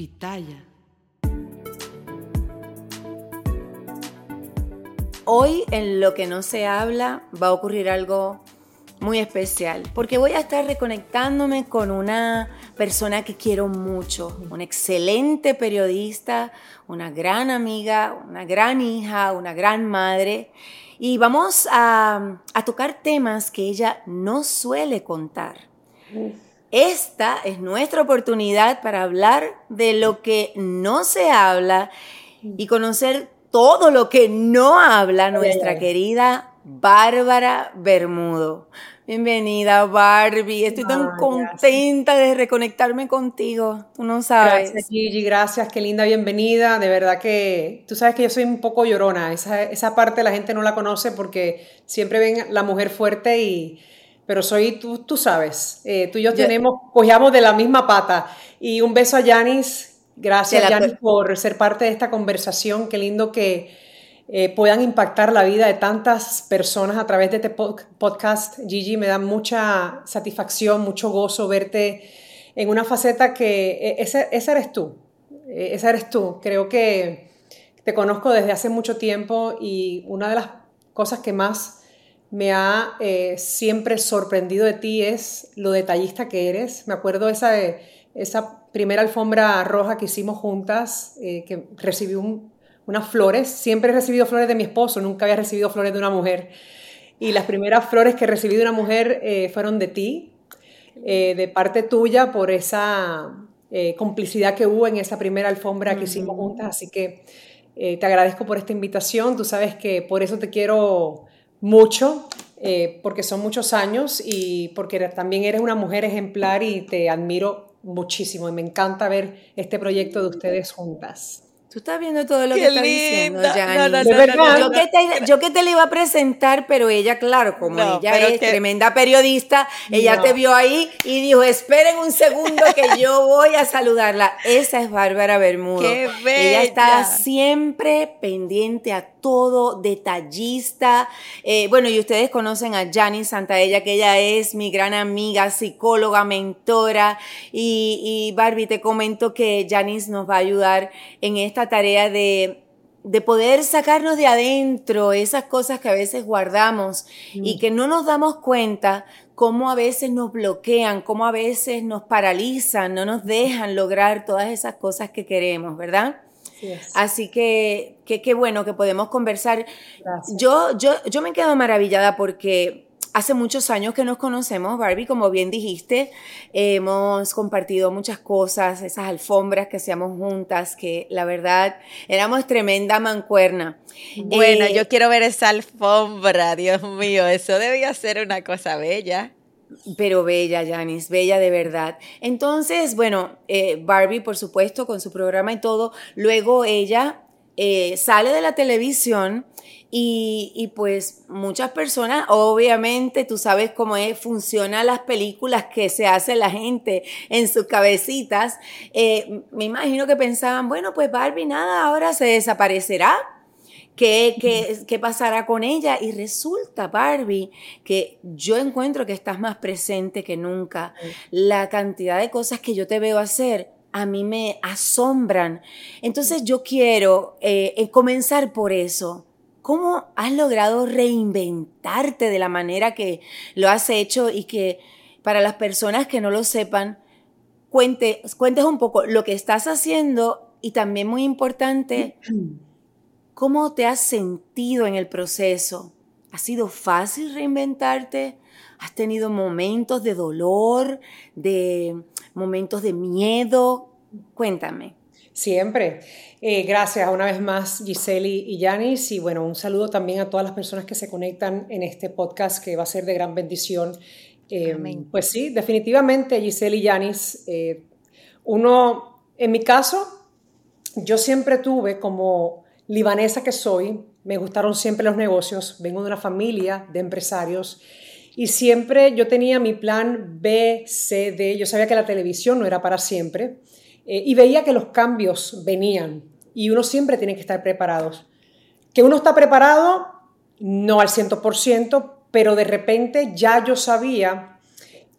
Pitaya. Hoy en lo que no se habla va a ocurrir algo muy especial, porque voy a estar reconectándome con una persona que quiero mucho, una excelente periodista, una gran amiga, una gran hija, una gran madre, y vamos a, tocar temas que ella no suele contar. Esta es nuestra oportunidad para hablar de lo que no se habla y conocer todo lo que no habla nuestra querida Bárbara Bermudo. Bienvenida, Barbie. Estoy tan contenta de reconectarme contigo. Tú no sabes. Gracias, Gigi. Gracias. Qué linda bienvenida. De verdad que tú sabes que yo soy un poco llorona. Esa, esa parte la gente no la conoce porque siempre ven la mujer fuerte y... Pero soy, tú, tú sabes, eh, tú y yo tenemos, cogíamos de la misma pata. Y un beso a Yanis. Gracias, Yanis, por ser parte de esta conversación. Qué lindo que eh, puedan impactar la vida de tantas personas a través de este podcast. Gigi, me da mucha satisfacción, mucho gozo verte en una faceta que e, esa, eres tú, e, esa eres tú. Creo que te conozco desde hace mucho tiempo y una de las cosas que más me ha eh, siempre sorprendido de ti es lo detallista que eres. Me acuerdo esa, esa primera alfombra roja que hicimos juntas, eh, que recibí un, unas flores. Siempre he recibido flores de mi esposo, nunca había recibido flores de una mujer. Y las primeras flores que recibí de una mujer eh, fueron de ti, de parte tuya, por esa complicidad que hubo en esa primera alfombra que hicimos juntas. Así que te agradezco por esta invitación. Tú sabes que por eso te quiero mucho, porque son muchos años y porque también eres una mujer ejemplar y te admiro muchísimo. Y me encanta ver este proyecto de ustedes juntas. Tú estás viendo todo lo que está diciendo, yo, que te, yo que te le iba a presentar, pero ella, claro, como ella es tremenda periodista, ella te vio ahí y dijo, esperen un segundo que yo voy a saludarla. Esa es Bárbara Bermudo. Qué Ella está siempre pendiente a todo, detallista. Eh, bueno, y ustedes conocen a Janice Santaella, que ella es mi gran amiga, psicóloga, mentora. Y, y Barbie, te comento que Janice nos va a ayudar en esta tarea de de poder sacarnos de adentro esas cosas que a veces guardamos y mm. que no nos damos cuenta cómo a veces nos bloquean, cómo a veces nos paralizan, no nos dejan lograr todas esas cosas que queremos, ¿verdad? Así que qué bueno que podemos conversar. Yo, yo, yo me quedo maravillada porque hace muchos años que nos conocemos, Barbie, como bien dijiste, hemos compartido muchas cosas, esas alfombras que hacíamos juntas, que la verdad éramos tremenda mancuerna. Bueno, eh, yo quiero ver esa alfombra, Dios mío, eso debía ser una cosa bella. Pero bella, Janice, bella de verdad. Entonces, bueno, eh, Barbie, por supuesto, con su programa y todo, luego ella eh, sale de la televisión y, pues muchas personas, obviamente, tú sabes cómo es, funcionan las películas que se hace la gente en sus cabecitas. Eh, me imagino que pensaban, bueno, pues Barbie nada, ahora se desaparecerá ¿Qué, pasará con ella? Y resulta, Barbie, que yo encuentro que estás más presente que nunca. La cantidad de cosas que yo te veo hacer a mí me asombran. Entonces yo quiero eh, eh, comenzar por eso. ¿Cómo has logrado reinventarte de la manera que lo has hecho y que para las personas que no lo sepan, cuente, cuentes un poco lo que estás haciendo y también muy importante, ¿Cómo te has sentido en el proceso? ¿Ha sido fácil reinventarte? ¿Has tenido momentos de dolor, de momentos de miedo? Cuéntame. Siempre. Eh, gracias una vez más, Giseli y Yanis. Y bueno, un saludo también a todas las personas que se conectan en este podcast que va a ser de gran bendición. Eh, pues sí, definitivamente, Giseli y Yanis. Eh, uno, en mi caso, yo siempre tuve como libanesa que soy, me gustaron siempre los negocios, vengo de una familia de empresarios y siempre yo tenía mi plan B, C, D, yo sabía que la televisión no era para siempre eh, y veía que los cambios venían y uno siempre tiene que estar preparado. Que uno está preparado, no al 100%, pero de repente ya yo sabía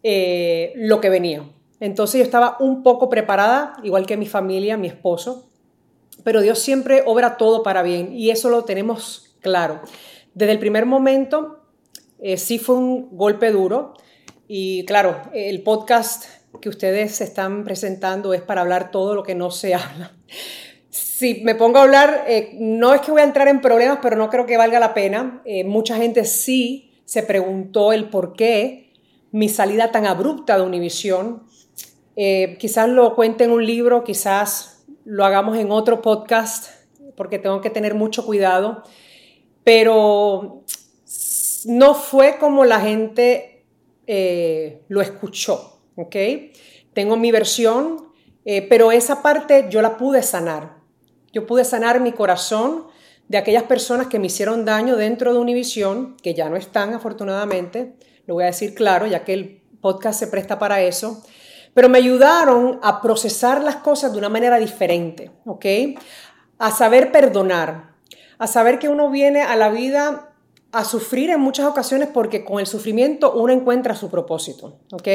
eh, lo que venía. Entonces yo estaba un poco preparada, igual que mi familia, mi esposo, pero Dios siempre obra todo para bien y eso lo tenemos claro. Desde el primer momento eh, sí fue un golpe duro y claro, el podcast que ustedes están presentando es para hablar todo lo que no se habla. Si me pongo a hablar, eh, no es que voy a entrar en problemas, pero no creo que valga la pena. Eh, mucha gente sí se preguntó el por qué mi salida tan abrupta de Univisión. quizás lo cuente en un libro, quizás lo hagamos en otro podcast, porque tengo que tener mucho cuidado pero no fue como la gente eh, lo escuchó, ¿ok? Tengo mi versión, eh, pero esa parte yo la pude sanar. Yo pude sanar mi corazón de aquellas personas que me hicieron daño dentro de Univisión, que ya no están afortunadamente, lo voy a decir claro, ya que el podcast se presta para eso, pero me ayudaron a procesar las cosas de una manera diferente, ¿ok? A saber perdonar, a saber que uno viene a la vida a sufrir en muchas ocasiones porque con el sufrimiento uno encuentra su propósito, ¿ok?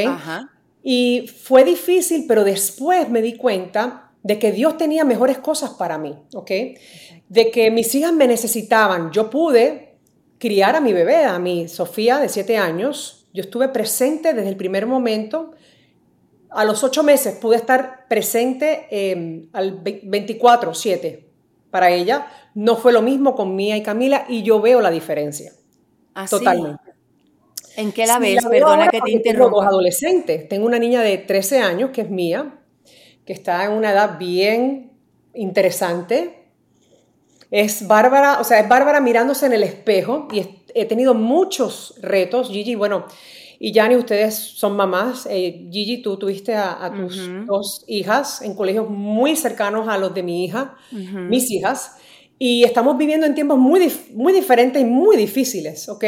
Y fue difícil, pero después me di cuenta de que Dios tenía mejores cosas para mí, ¿ok? De que mis hijas me necesitaban. Yo pude criar a mi bebé, a mi Sofía de siete años. Yo estuve presente desde el primer momento. A los ocho meses pude estar presente eh, al 24-7 para ella. No fue lo mismo con Mía y Camila y yo veo la diferencia. ¿Ah, Totalmente. ¿En qué la ves? Perdona que te interrumpa. Tengo dos adolescentes. Tengo una niña de 13 años, que es Mía, que está en una edad bien interesante. Es Bárbara, o sea, es Bárbara mirándose en el espejo y he tenido muchos retos. Gigi, bueno, y Yani, ustedes son mamás. Eh, Gigi, tú tuviste a, tus dos hijas en colegios muy cercanos a los de mi hija, mis hijas. Y estamos viviendo en tiempos muy, muy diferentes y muy difíciles, ¿ok?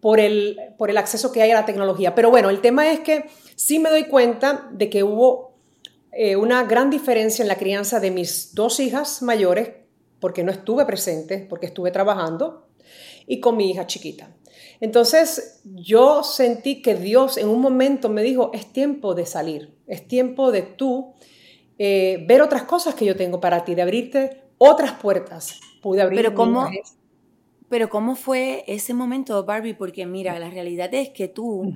Por el, por el acceso que hay a la tecnología. Pero bueno, el tema es que sí me doy cuenta de que hubo eh, una gran diferencia en la crianza de mis dos hijas mayores, porque no estuve presente, porque estuve trabajando, y con mi hija chiquita. Entonces yo sentí que Dios en un momento me dijo, es tiempo de salir, es tiempo de tú eh, ver otras cosas que yo tengo para ti, de abrirte otras puertas. Pude abrir pero cómo, pero cómo fue ese momento, Barbie, porque mira, la realidad es que tú,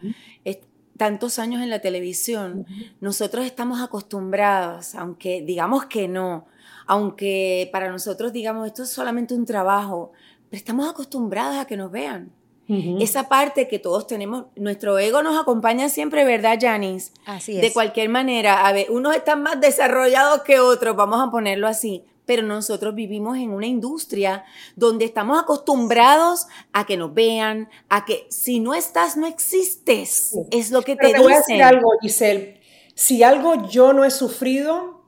tantos años en la televisión, nosotros estamos acostumbrados, aunque digamos que no, aunque para nosotros digamos esto es solamente un trabajo, pero estamos acostumbrados a que nos vean. Esa parte que todos tenemos, nuestro ego nos acompaña siempre, ¿verdad, Janice? Así es. De cualquier manera, a ver, unos están más desarrollados que otros, vamos a ponerlo así, pero nosotros vivimos en una industria donde estamos acostumbrados a que nos vean, a que si no estás, no existes. Es lo que te, te voy a decir algo, Giselle. Si algo yo no he sufrido,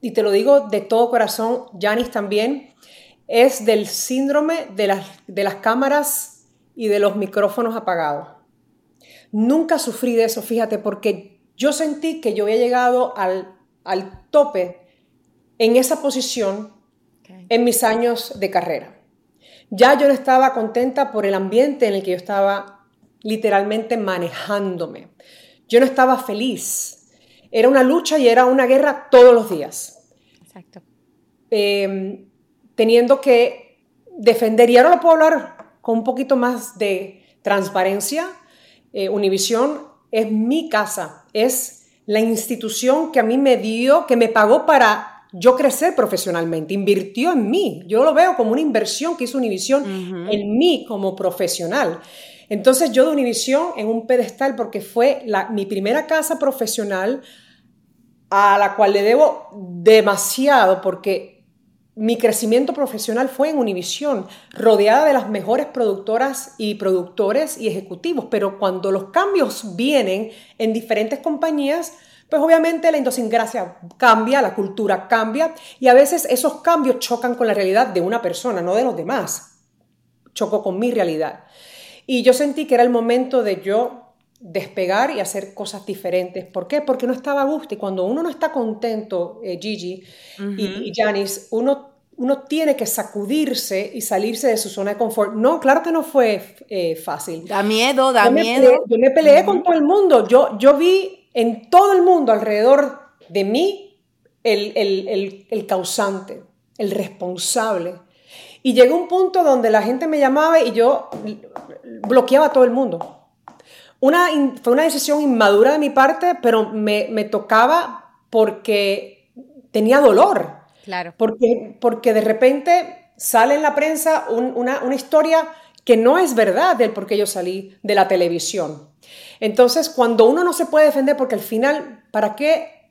y te lo digo de todo corazón, Janice también, es del síndrome de las, de las cámaras y de los micrófonos apagados. Nunca sufrí de eso, fíjate, porque yo sentí que yo había llegado al, al tope en esa posición en mis años de carrera. Ya yo no estaba contenta por el ambiente en el que yo estaba literalmente manejándome. Yo no estaba feliz. Era una lucha y era una guerra todos los días. Exacto. Em, teniendo que defender, y ahora lo puedo hablar con un poquito más de transparencia, eh, Univisión es mi casa, es la institución que a mí me dio, que me pagó para yo crecer profesionalmente, invirtió en mí. Yo lo veo como una inversión que hizo Univisión en mí como profesional. Entonces yo de Univisión en un pedestal porque fue la, mi primera casa profesional a la cual le debo demasiado porque mi crecimiento profesional fue en Univisión, rodeada de las mejores productoras y productores y ejecutivos, pero cuando los cambios vienen en diferentes compañías, pues obviamente la idiosincrasia cambia, la cultura cambia y a veces esos cambios chocan con la realidad de una persona, no de los demás. Chocó con mi realidad. Y yo sentí que era el momento de yo despegar y hacer cosas diferentes. ¿Por qué? Porque no estaba a gusto. Y cuando uno no está contento, eh, Gigi y, Janice, uno, uno tiene que sacudirse y salirse de su zona de confort. No, claro que no fue eh, fácil. Da miedo, da miedo. yo me peleé con todo el mundo. Yo, yo vi en todo el mundo alrededor de mí el, el, el, causante, el responsable. Y llegó un punto donde la gente me llamaba y yo bloqueaba a todo el mundo. Una, fue una decisión inmadura de mi parte, pero me, me tocaba porque tenía dolor. Claro. Porque, porque de repente sale en la prensa una, una historia que no es verdad del por qué yo salí de la televisión. Entonces, cuando uno no se puede defender, porque al final, ¿para qué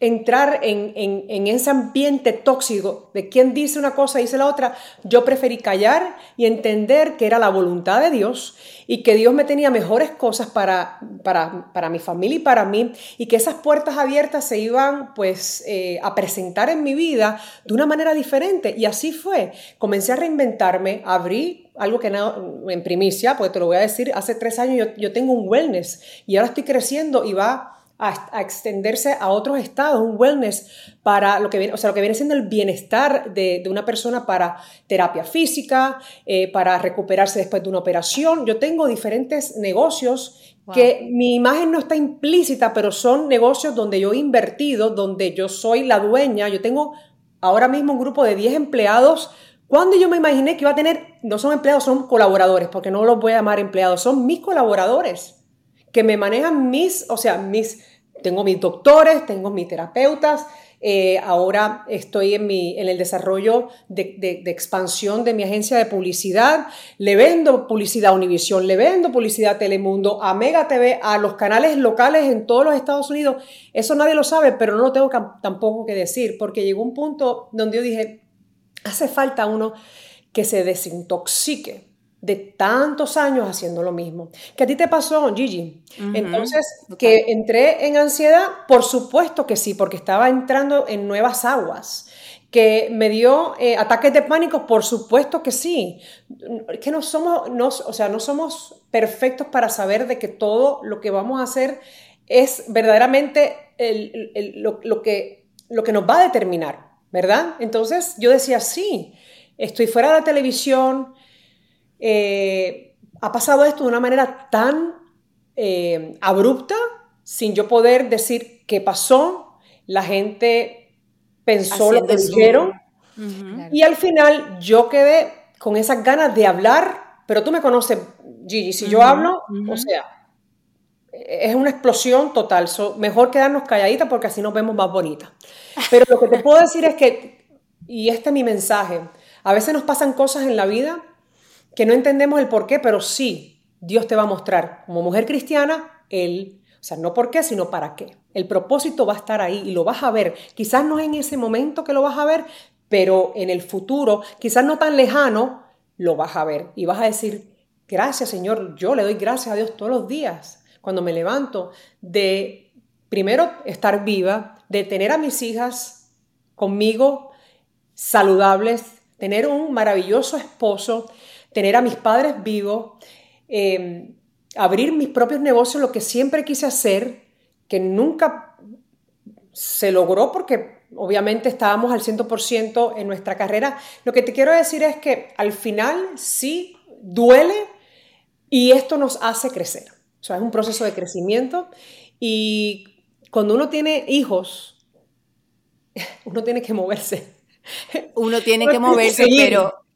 entrar en, en, ese ambiente tóxico de quien dice una cosa y dice la otra, yo preferí callar y entender que era la voluntad de Dios y que Dios me tenía mejores cosas para, para, para mi familia y para mí y que esas puertas abiertas se iban pues eh, a presentar en mi vida de una manera diferente y así fue. Comencé a reinventarme, abrí algo que en primicia, porque te lo voy a decir, hace tres años yo, yo tengo un wellness y ahora estoy creciendo y va a, extenderse a otros estados, un wellness para lo que viene, o sea, lo que viene siendo el bienestar de, una persona para terapia física, eh, para recuperarse después de una operación. Yo tengo diferentes negocios que mi imagen no está implícita, pero son negocios donde yo he invertido, donde yo soy la dueña. Yo tengo ahora mismo un grupo de 10 empleados. Cuando yo me imaginé que iba a tener, no son empleados, son colaboradores, porque no los voy a llamar empleados, son mis colaboradores que me manejan mis, o sea, mis, tengo mis doctores, tengo mis terapeutas, eh, ahora estoy en, mi, en el desarrollo de, expansión de mi agencia de publicidad. Le vendo publicidad a Univision, le vendo publicidad a Telemundo, a Mega TV, a los canales locales en todos los Estados Unidos. Eso nadie lo sabe, pero no lo tengo tampoco que decir, porque llegó un punto donde yo dije, hace falta uno que se desintoxique de tantos años haciendo lo mismo. ¿Qué a ti te pasó, Gigi? Entonces, que entré en ansiedad, por supuesto que sí, porque estaba entrando en nuevas aguas. Que me dio eh, ataques de pánico, por supuesto que sí. Que no somos, no, o sea, no somos perfectos para saber de que todo lo que vamos a hacer es verdaderamente lo, lo, que, lo que nos va a determinar, ¿verdad? Entonces yo decía, sí, estoy fuera de la televisión, eh, ha pasado esto de una manera tan eh, abrupta, sin yo poder decir qué pasó, la gente pensó lo que dijeron, y al final yo quedé con esas ganas de hablar, pero tú me conoces, Gigi, si yo hablo, o sea, es una explosión total, mejor quedarnos calladitas porque así nos vemos más bonitas. Pero lo que te puedo decir es que, y este es mi mensaje, a veces nos pasan cosas en la vida que no entendemos el por qué, pero sí, Dios te va a mostrar como mujer cristiana el, o sea, no por qué, sino para qué. El propósito va a estar ahí y lo vas a ver. Quizás no en ese momento que lo vas a ver, pero en el futuro, quizás no tan lejano, lo vas a ver y vas a decir, gracias Señor, yo le doy gracias a Dios todos los días cuando me levanto de primero estar viva, de tener a mis hijas conmigo saludables, tener un maravilloso esposo, tener a mis padres vivos, em, abrir mis propios negocios, lo que siempre quise hacer, que nunca se logró porque obviamente estábamos al 100% en nuestra carrera. Lo que te quiero decir es que al final sí duele y esto nos hace crecer. O sea, es un proceso de crecimiento y cuando uno tiene hijos, uno tiene que moverse. Uno tiene que moverse, pero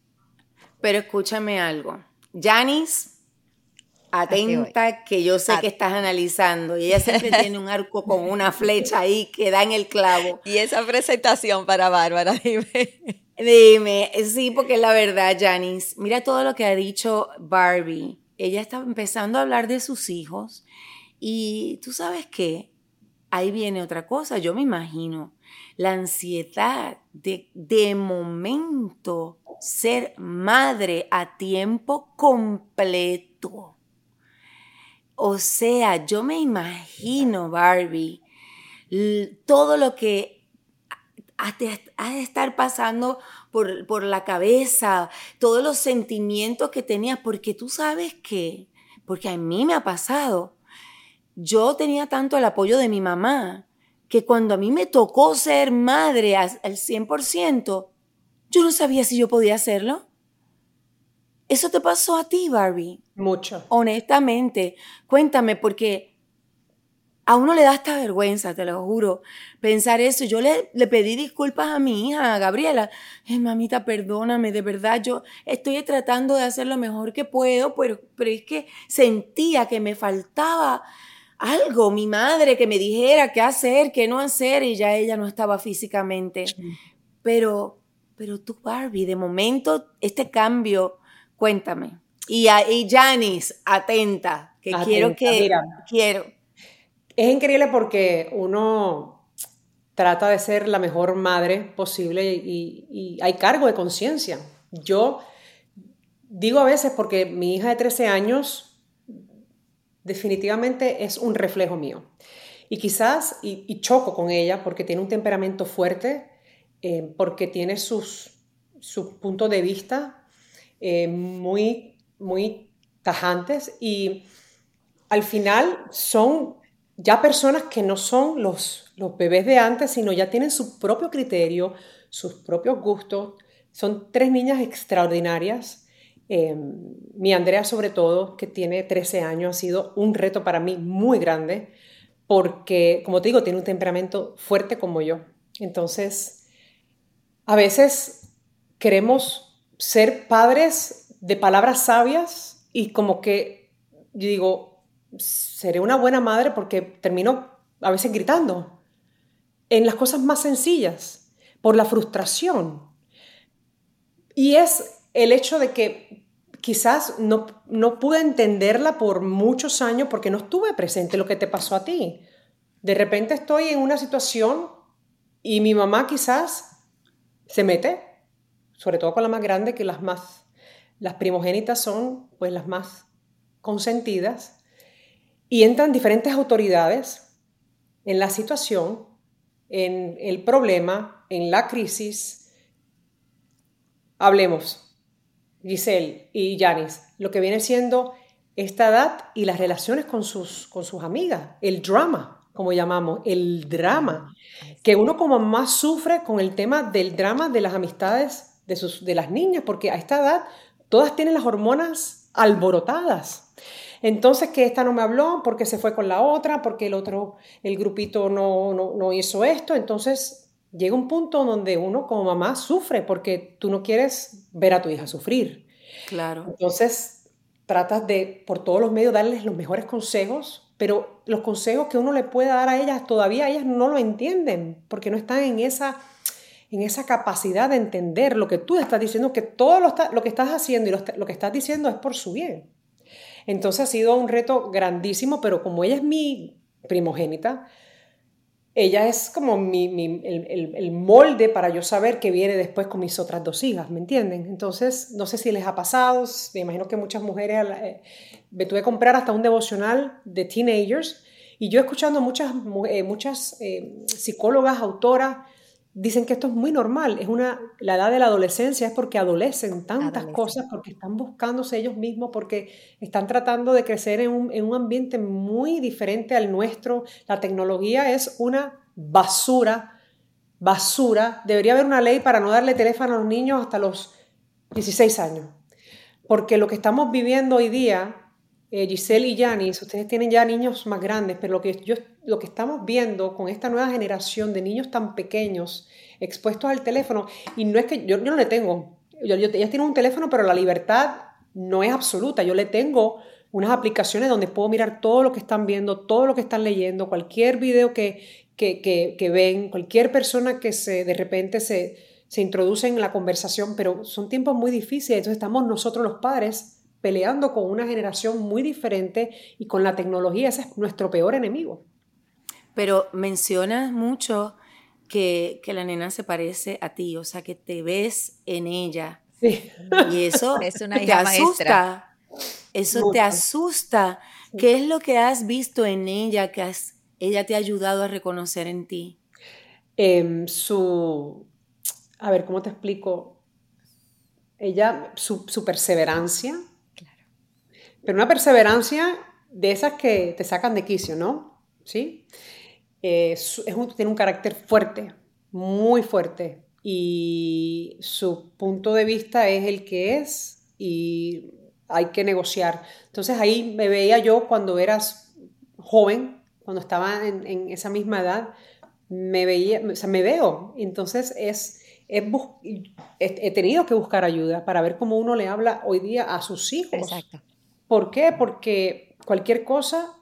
pero escúchame algo. Janice, atenta, que yo sé que estás analizando. Y ella siempre tiene un arco con una flecha ahí que da en el clavo. Y esa presentación para Bárbara, dime. Dime, sí, porque la verdad, Janice, mira todo lo que ha dicho Barbie. Ella está empezando a hablar de sus hijos. Y tú sabes qué, ahí viene otra cosa, yo me imagino. La ansiedad de, de momento ser madre a tiempo completo. O sea, yo me imagino, Barbie, todo lo que ha de estar pasando por, por, la cabeza, todos los sentimientos que tenías, porque tú sabes que, porque a mí me ha pasado, yo tenía tanto el apoyo de mi mamá, que cuando a mí me tocó ser madre al 100%, yo no sabía si yo podía hacerlo. ¿Eso te pasó a ti, Barbie? Mucho. Honestamente, cuéntame, porque a uno le da esta vergüenza, te lo juro, pensar eso. Yo le, le pedí disculpas a mi hija, a Gabriela. Eh, mamita, perdóname, de verdad, yo estoy tratando de hacer lo mejor que puedo, pero, pero es que sentía que me faltaba algo, mi madre que me dijera qué hacer, qué no hacer, y ya ella no estaba físicamente. Pero, pero tú, Barbie, de momento, este cambio, cuéntame. Y, y Janice, atenta, que quiero que... Quiero es increíble porque uno trata de ser la mejor madre posible y, hay cargo de conciencia. Yo digo a veces porque mi hija de 13 años definitivamente es un reflejo mío. Y quizás, y, choco con ella porque tiene un temperamento fuerte, eh, porque tiene sus, puntos de vista eh, muy, muy tajantes y al final son ya personas que no son los, los bebés de antes, sino ya tienen su propio criterio, sus propios gustos. Son tres niñas extraordinarias. Em, mi Andrea, sobre todo, que tiene 13 años, ha sido un reto para mí muy grande, porque, como te digo, tiene un temperamento fuerte como yo. Entonces, a veces queremos ser padres de palabras sabias y como que, yo digo, seré una buena madre porque termino a veces gritando en las cosas más sencillas, por la frustración. Y es el hecho de que quizás no, no pude entenderla por muchos años porque no estuve presente lo que te pasó a ti. De repente estoy en una situación y mi mamá quizás se mete, sobre todo con la más grande, que las más, las primogénitas son pues las más consentidas, y entran diferentes autoridades en la situación, en el problema, en la crisis. Hablemos, Giselle y Yanis, lo que viene siendo esta edad y las relaciones con sus, con sus amigas, el drama, como llamamos, el drama, que uno como más sufre con el tema del drama de las amistades de, sus, de las niñas, porque a esta edad todas tienen las hormonas alborotadas. Entonces, que esta no me habló porque se fue con la otra, porque el otro, el grupito no, no, hizo esto. Entonces, llega un punto donde uno como mamá sufre porque tú no quieres ver a tu hija sufrir. Claro. Entonces, tratas de, por todos los medios, darles los mejores consejos, pero los consejos que uno le puede dar a ellas, todavía ellas no lo entienden, porque no están en esa, en esa capacidad de entender lo que tú estás diciendo, que todo lo, lo que estás haciendo y lo, lo, que estás diciendo es por su bien. Entonces ha sido un reto grandísimo, pero como ella es mi primogénita, ella es como el, molde para yo saber qué viene después con mis otras dos hijas, ¿me entienden? Entonces, no sé si les ha pasado, me imagino que muchas mujeres, eh, me tuve que comprar hasta un devocional de teenagers y yo escuchando muchas, eh, muchas eh, psicólogas, autoras, Dicen que esto es muy normal, es una, la edad de la adolescencia es porque adolecen tantas cosas, porque están buscándose ellos mismos, porque están tratando de crecer en un, en un ambiente muy diferente al nuestro. La tecnología es una basura, basura. Debería haber una ley para no darle teléfono a los niños hasta los 16 años, porque lo que estamos viviendo hoy día eh, Giselle y Yanis, ustedes tienen ya niños más grandes, pero lo que, yo, lo que estamos viendo con esta nueva generación de niños tan pequeños expuestos al teléfono, y no es que yo, no le tengo, yo, ellas tienen un teléfono, pero la libertad no es absoluta, yo le tengo unas aplicaciones donde puedo mirar todo lo que están viendo, todo lo que están leyendo, cualquier video que, que, que, ven, cualquier persona que se, de repente se, se introduce en la conversación, pero son tiempos muy difíciles, entonces estamos nosotros los padres peleando con una generación muy diferente y con la tecnología, ese es nuestro peor enemigo. Pero mencionas mucho que, la nena se parece a ti, o sea, que te ves en ella. Sí. Y eso es una te asusta. Eso te asusta. ¿Qué es lo que has visto en ella que has, ella te ha ayudado a reconocer en ti? Em, su, a ver, ¿cómo te explico? Ella, su, su perseverancia, pero una perseverancia de esas que te sacan de quicio, ¿no? ¿Sí? Es, tiene un carácter fuerte, muy fuerte, y su punto de vista es el que es y hay que negociar. Entonces ahí me veía yo cuando eras joven, cuando estaba en, esa misma edad, me veía, o sea, me veo. Entonces es, he, tenido que buscar ayuda para ver cómo uno le habla hoy día a sus hijos. Exacto. ¿Por qué? Porque cualquier cosa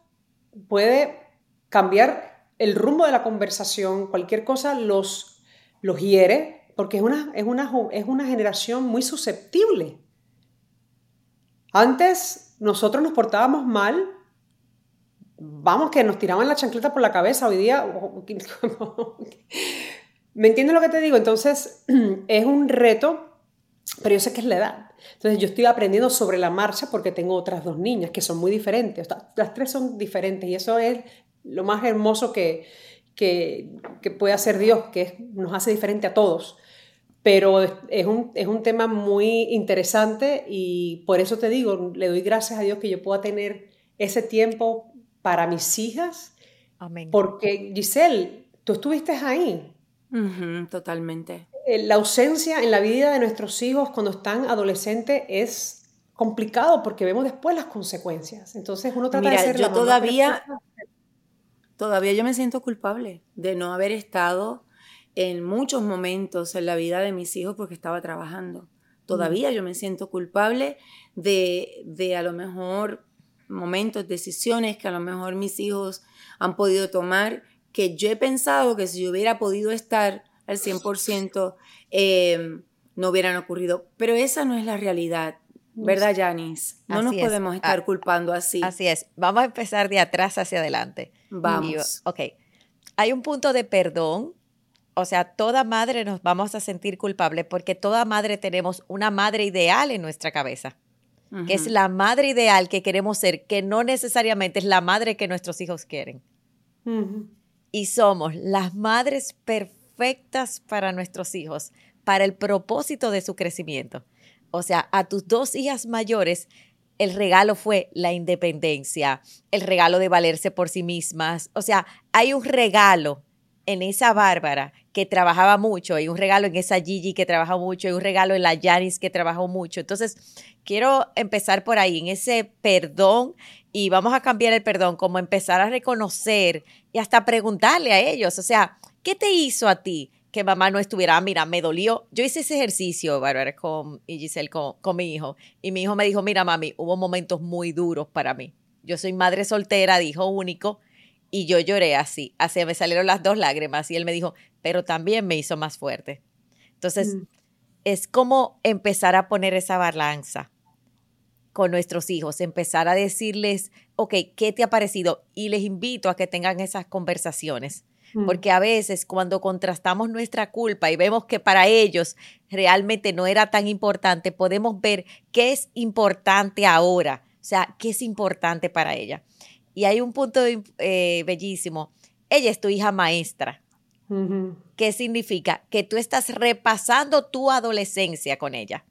puede cambiar el rumbo de la conversación, cualquier cosa los, los hiere, porque es una, es, una, es una generación muy susceptible. Antes nosotros nos portábamos mal, vamos, que nos tiraban la chancleta por la cabeza, hoy día... ¿Me entiendes lo que te digo? Entonces, es un reto, pero yo sé que es la edad. Entonces, yo estoy aprendiendo sobre la marcha porque tengo otras dos niñas que son muy diferentes. Las tres son diferentes y eso es lo más hermoso que, que, que puede hacer Dios, que nos hace diferente a todos. Pero es un, es un tema muy interesante y por eso te digo, le doy gracias a Dios que yo pueda tener ese tiempo para mis hijas. Amén. Porque Giselle, tú estuviste ahí. totalmente. Eh, la ausencia en la vida de nuestros hijos cuando están adolescentes es complicado porque vemos después las consecuencias. Entonces uno trata de ser yo todavía, todavía yo me siento culpable de no haber estado en muchos momentos en la vida de mis hijos porque estaba trabajando. Todavía yo me siento culpable de, de a lo mejor momentos, decisiones que a lo mejor mis hijos han podido tomar, que yo he pensado que si yo hubiera podido estar al 100%, em, no hubieran ocurrido. Pero esa no es la realidad. ¿Verdad, Janice? No nos podemos estar ah, culpando así. Así es. Vamos a empezar de atrás hacia adelante. Vamos. ok. Hay un punto de perdón o sea, toda madre nos vamos a sentir culpable porque toda madre tenemos una madre ideal en nuestra cabeza, que es la madre ideal que queremos ser, que no necesariamente es la madre que nuestros hijos quieren. Y somos las madres perfectas para nuestros hijos, para el propósito de su crecimiento. O sea, a tus dos hijas mayores, el regalo fue la independencia, el regalo de valerse por sí mismas. O sea, hay un regalo en esa Bárbara que trabajaba mucho, hay un regalo en esa Gigi que trabaja mucho, hay un regalo en la Janis que trabajó mucho. Entonces, quiero empezar por ahí, en ese perdón, y vamos a cambiar el perdón, como empezar a reconocer y hasta preguntarle a ellos, o sea, ¿qué te hizo a ti? Que mamá no estuviera, ah, mira, me dolió. Yo hice ese ejercicio, Bárbara, con, y Giselle, con, con mi hijo. Y mi hijo me dijo, mira, mami, hubo momentos muy duros para mí. Yo soy madre soltera, hijo único, y yo lloré así, así me salieron las dos lágrimas y él me dijo, pero también me hizo más fuerte. Entonces, mm. es como empezar a poner esa balanza con nuestros hijos, empezar a decirles, ok, ¿qué te ha parecido? Y les invito a que tengan esas conversaciones. Mm. Porque a veces cuando contrastamos nuestra culpa y vemos que para ellos realmente no era tan importante, podemos ver qué es importante ahora, o sea, qué es importante para ella. Y hay un punto eh, bellísimo. Ella es tu hija maestra. ¿Qué significa? Que tú estás repasando tu adolescencia con ella.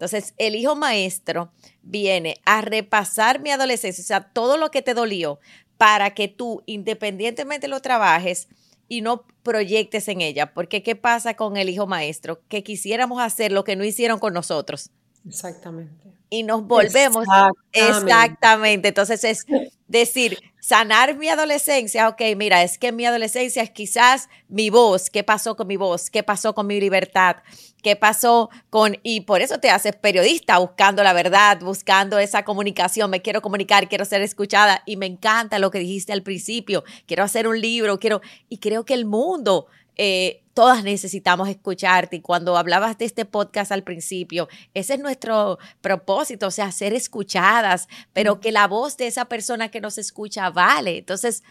Entonces, el hijo maestro viene a repasar mi adolescencia, o sea, todo lo que te dolió, para que tú, independientemente lo trabajes y no proyectes en ella. Porque, ¿qué pasa con el hijo maestro? Que quisiéramos hacer lo que no hicieron con nosotros. Exactamente. Y nos volvemos. Exactamente. Entonces es decir, sanar mi adolescencia, ok, mira, es que mi adolescencia es quizás mi voz, ¿qué pasó con mi voz? ¿Qué pasó con mi libertad? ¿Qué pasó con... Y por eso te haces periodista, buscando la verdad, buscando esa comunicación, me quiero comunicar, quiero ser escuchada y me encanta lo que dijiste al principio, quiero hacer un libro, quiero... Y creo que el mundo eh, todas necesitamos escucharte. Y cuando hablabas de este podcast al principio, ese es nuestro propósito, o sea, ser escuchadas, pero que la voz de esa persona que nos escucha vale. Entonces,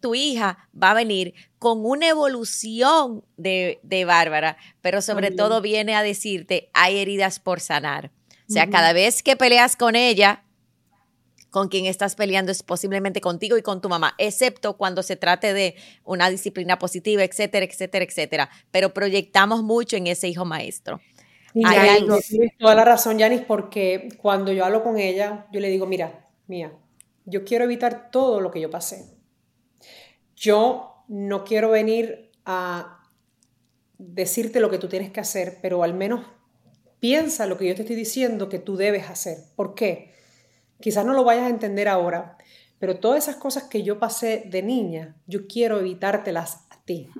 tu hija va a venir con una evolución de, Bárbara, pero sobre todo viene a decirte, hay heridas por sanar. O sea, cada vez que peleas con ella, con quien estás peleando es posiblemente contigo y con tu mamá, excepto cuando se trate de una disciplina positiva, etcétera, etcétera, etcétera. Pero proyectamos mucho en ese hijo maestro. Hay Tienes toda la razón, Yanis, porque cuando yo hablo con ella, yo le digo, mira, mía, yo quiero evitar todo lo que yo pasé. Yo no quiero venir a decirte lo que tú tienes que hacer, pero al menos piensa lo que yo te estoy diciendo que tú debes hacer. ¿Por qué? Quizás no lo vayas a entender ahora, pero todas esas cosas que yo pasé de niña, yo quiero evitártelas a ti.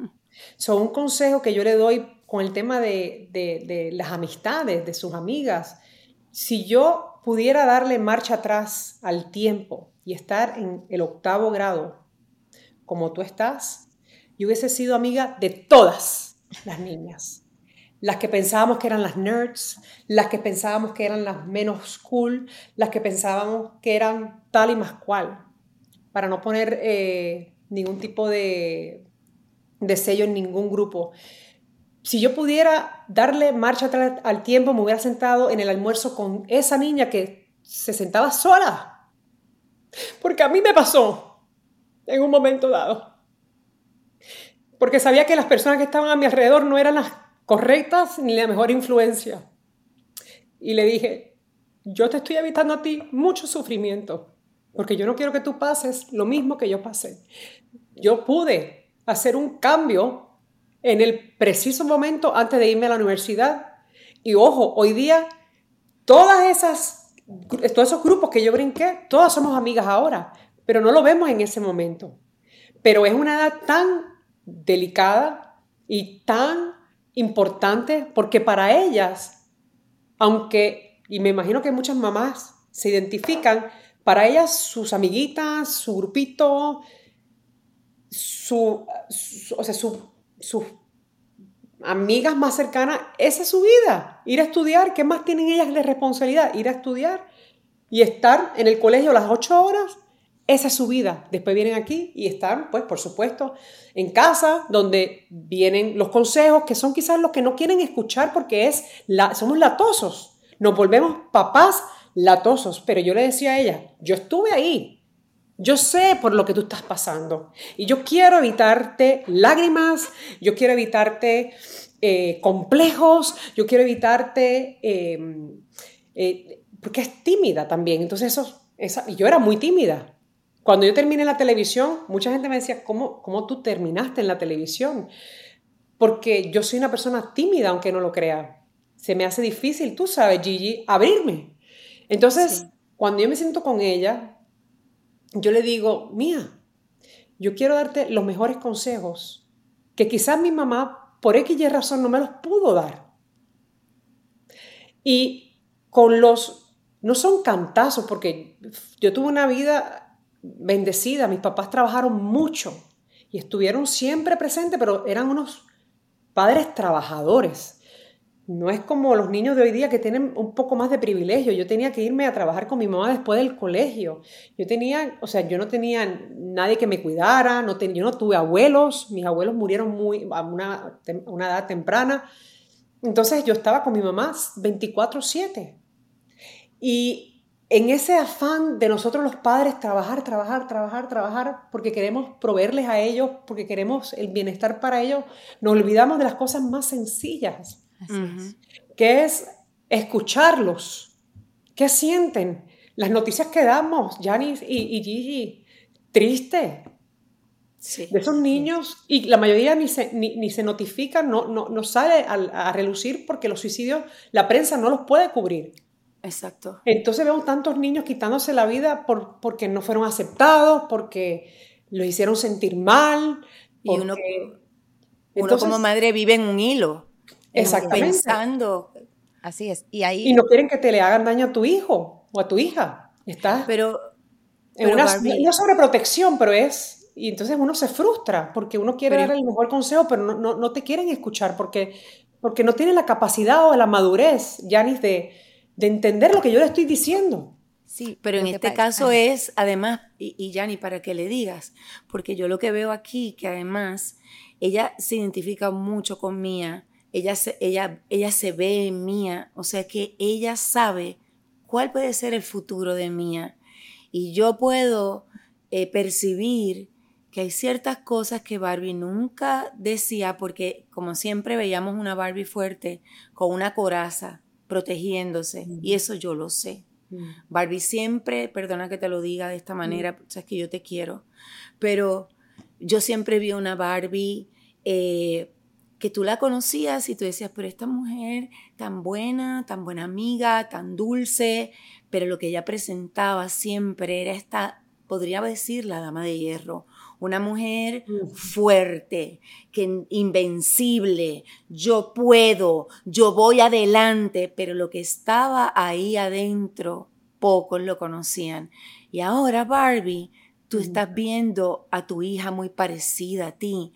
Son un consejo que yo le doy con el tema de, de las amistades, de sus amigas. Si yo pudiera darle marcha atrás al tiempo y estar en el octavo grado como tú estás, yo hubiese sido amiga de todas las niñas las que pensábamos que eran las nerds, las que pensábamos que eran las menos cool, las que pensábamos que eran tal y más cual, para no poner eh, ningún tipo de, de sello en ningún grupo. Si yo pudiera darle marcha atrás al tiempo, me hubiera sentado en el almuerzo con esa niña que se sentaba sola. Porque a mí me pasó en un momento dado. Porque sabía que las personas que estaban a mi alrededor no eran las correctas ni la mejor influencia. Y le dije, yo te estoy evitando a ti mucho sufrimiento, porque yo no quiero que tú pases lo mismo que yo pasé. Yo pude hacer un cambio en el preciso momento antes de irme a la universidad. Y ojo, hoy día todas esas, todos esos grupos que yo brinqué, todas somos amigas ahora, pero no lo vemos en ese momento. Pero es una edad tan delicada y tan importante porque para ellas, aunque, y me imagino que muchas mamás se identifican, para ellas sus amiguitas, su grupito, su, o sea, sus amigas más cercanas, esa es su vida. Ir a estudiar, ¿qué más tienen ellas de responsabilidad? Ir a estudiar y estar en el colegio las ocho horas esa es su vida. Después vienen aquí y están, pues, por supuesto, en casa, donde vienen los consejos, que son quizás los que no quieren escuchar porque es la, somos latosos. Nos volvemos papás latosos. Pero yo le decía a ella, yo estuve ahí. Yo sé por lo que tú estás pasando. Y yo quiero evitarte lágrimas, yo quiero evitarte eh, complejos, yo quiero evitarte... Em, eh, porque es tímida también. Entonces, eso, esa, yo era muy tímida. Cuando yo terminé la televisión, mucha gente me decía, ¿cómo, ¿cómo tú terminaste en la televisión? Porque yo soy una persona tímida, aunque no lo crea. Se me hace difícil, tú sabes, Gigi, abrirme. Entonces, cuando yo me siento con ella, yo le digo, mía, yo quiero darte los mejores consejos que quizás mi mamá, por X y razón, no me los pudo dar. Y con los, no son cantazos, porque yo tuve una vida bendecida, mis papás trabajaron mucho y estuvieron siempre presentes, pero eran unos padres trabajadores. No es como los niños de hoy día que tienen un poco más de privilegio. Yo tenía que irme a trabajar con mi mamá después del colegio. Yo tenía, o sea, yo no tenía nadie que me cuidara, no yo no tuve abuelos, mis abuelos murieron muy, a una, a una edad temprana. Entonces yo estaba con mi mamá 24/7. Y en ese afán de nosotros los padres trabajar, trabajar, trabajar, trabajar, porque queremos proveerles a ellos, porque queremos el bienestar para ellos, nos olvidamos de las cosas más sencillas, que es escucharlos, qué sienten, las noticias que damos, Janice y, Gigi, triste. de esos niños, y la mayoría ni se, ni, se notifican, no, no, no sale a relucir porque los suicidios, la prensa no los puede cubrir. Exacto. Entonces vemos tantos niños quitándose la vida por, porque no fueron aceptados, porque los hicieron sentir mal. Y uno, como madre vive en un hilo. Exactamente. Pensando. Así es. Y ahí. Y no quieren que te le hagan daño a tu hijo o a tu hija. Está. Pero. En una, sobreprotección, pero es. Y entonces uno se frustra porque uno quiere dar el mejor consejo, pero no, no, no, te quieren escuchar porque, porque no tienen la capacidad o la madurez, Janis, de, de entender lo que yo le estoy diciendo. Sí, pero en este caso es, además, y, y Yanni, para que le digas, porque yo lo que veo aquí, que además ella se identifica mucho con Mía, ella se, ella, ella se ve en Mía, o sea que ella sabe cuál puede ser el futuro de Mía. Y yo puedo eh, percibir que hay ciertas cosas que Barbie nunca decía, porque como siempre veíamos una Barbie fuerte con una coraza, protegiéndose. Y eso yo lo sé. Barbie siempre, perdona que te lo diga de esta manera, sabes que yo te quiero, pero yo siempre vi una Barbie eh, que tú la conocías y tú decías, pero esta mujer tan buena, tan buena amiga, tan dulce, pero lo que ella presentaba siempre era esta podría decir la dama de hierro, una mujer fuerte, que invencible, yo puedo, yo voy adelante, pero lo que estaba ahí adentro, pocos lo conocían. Y ahora, Barbie, tú estás viendo a tu hija muy parecida a ti.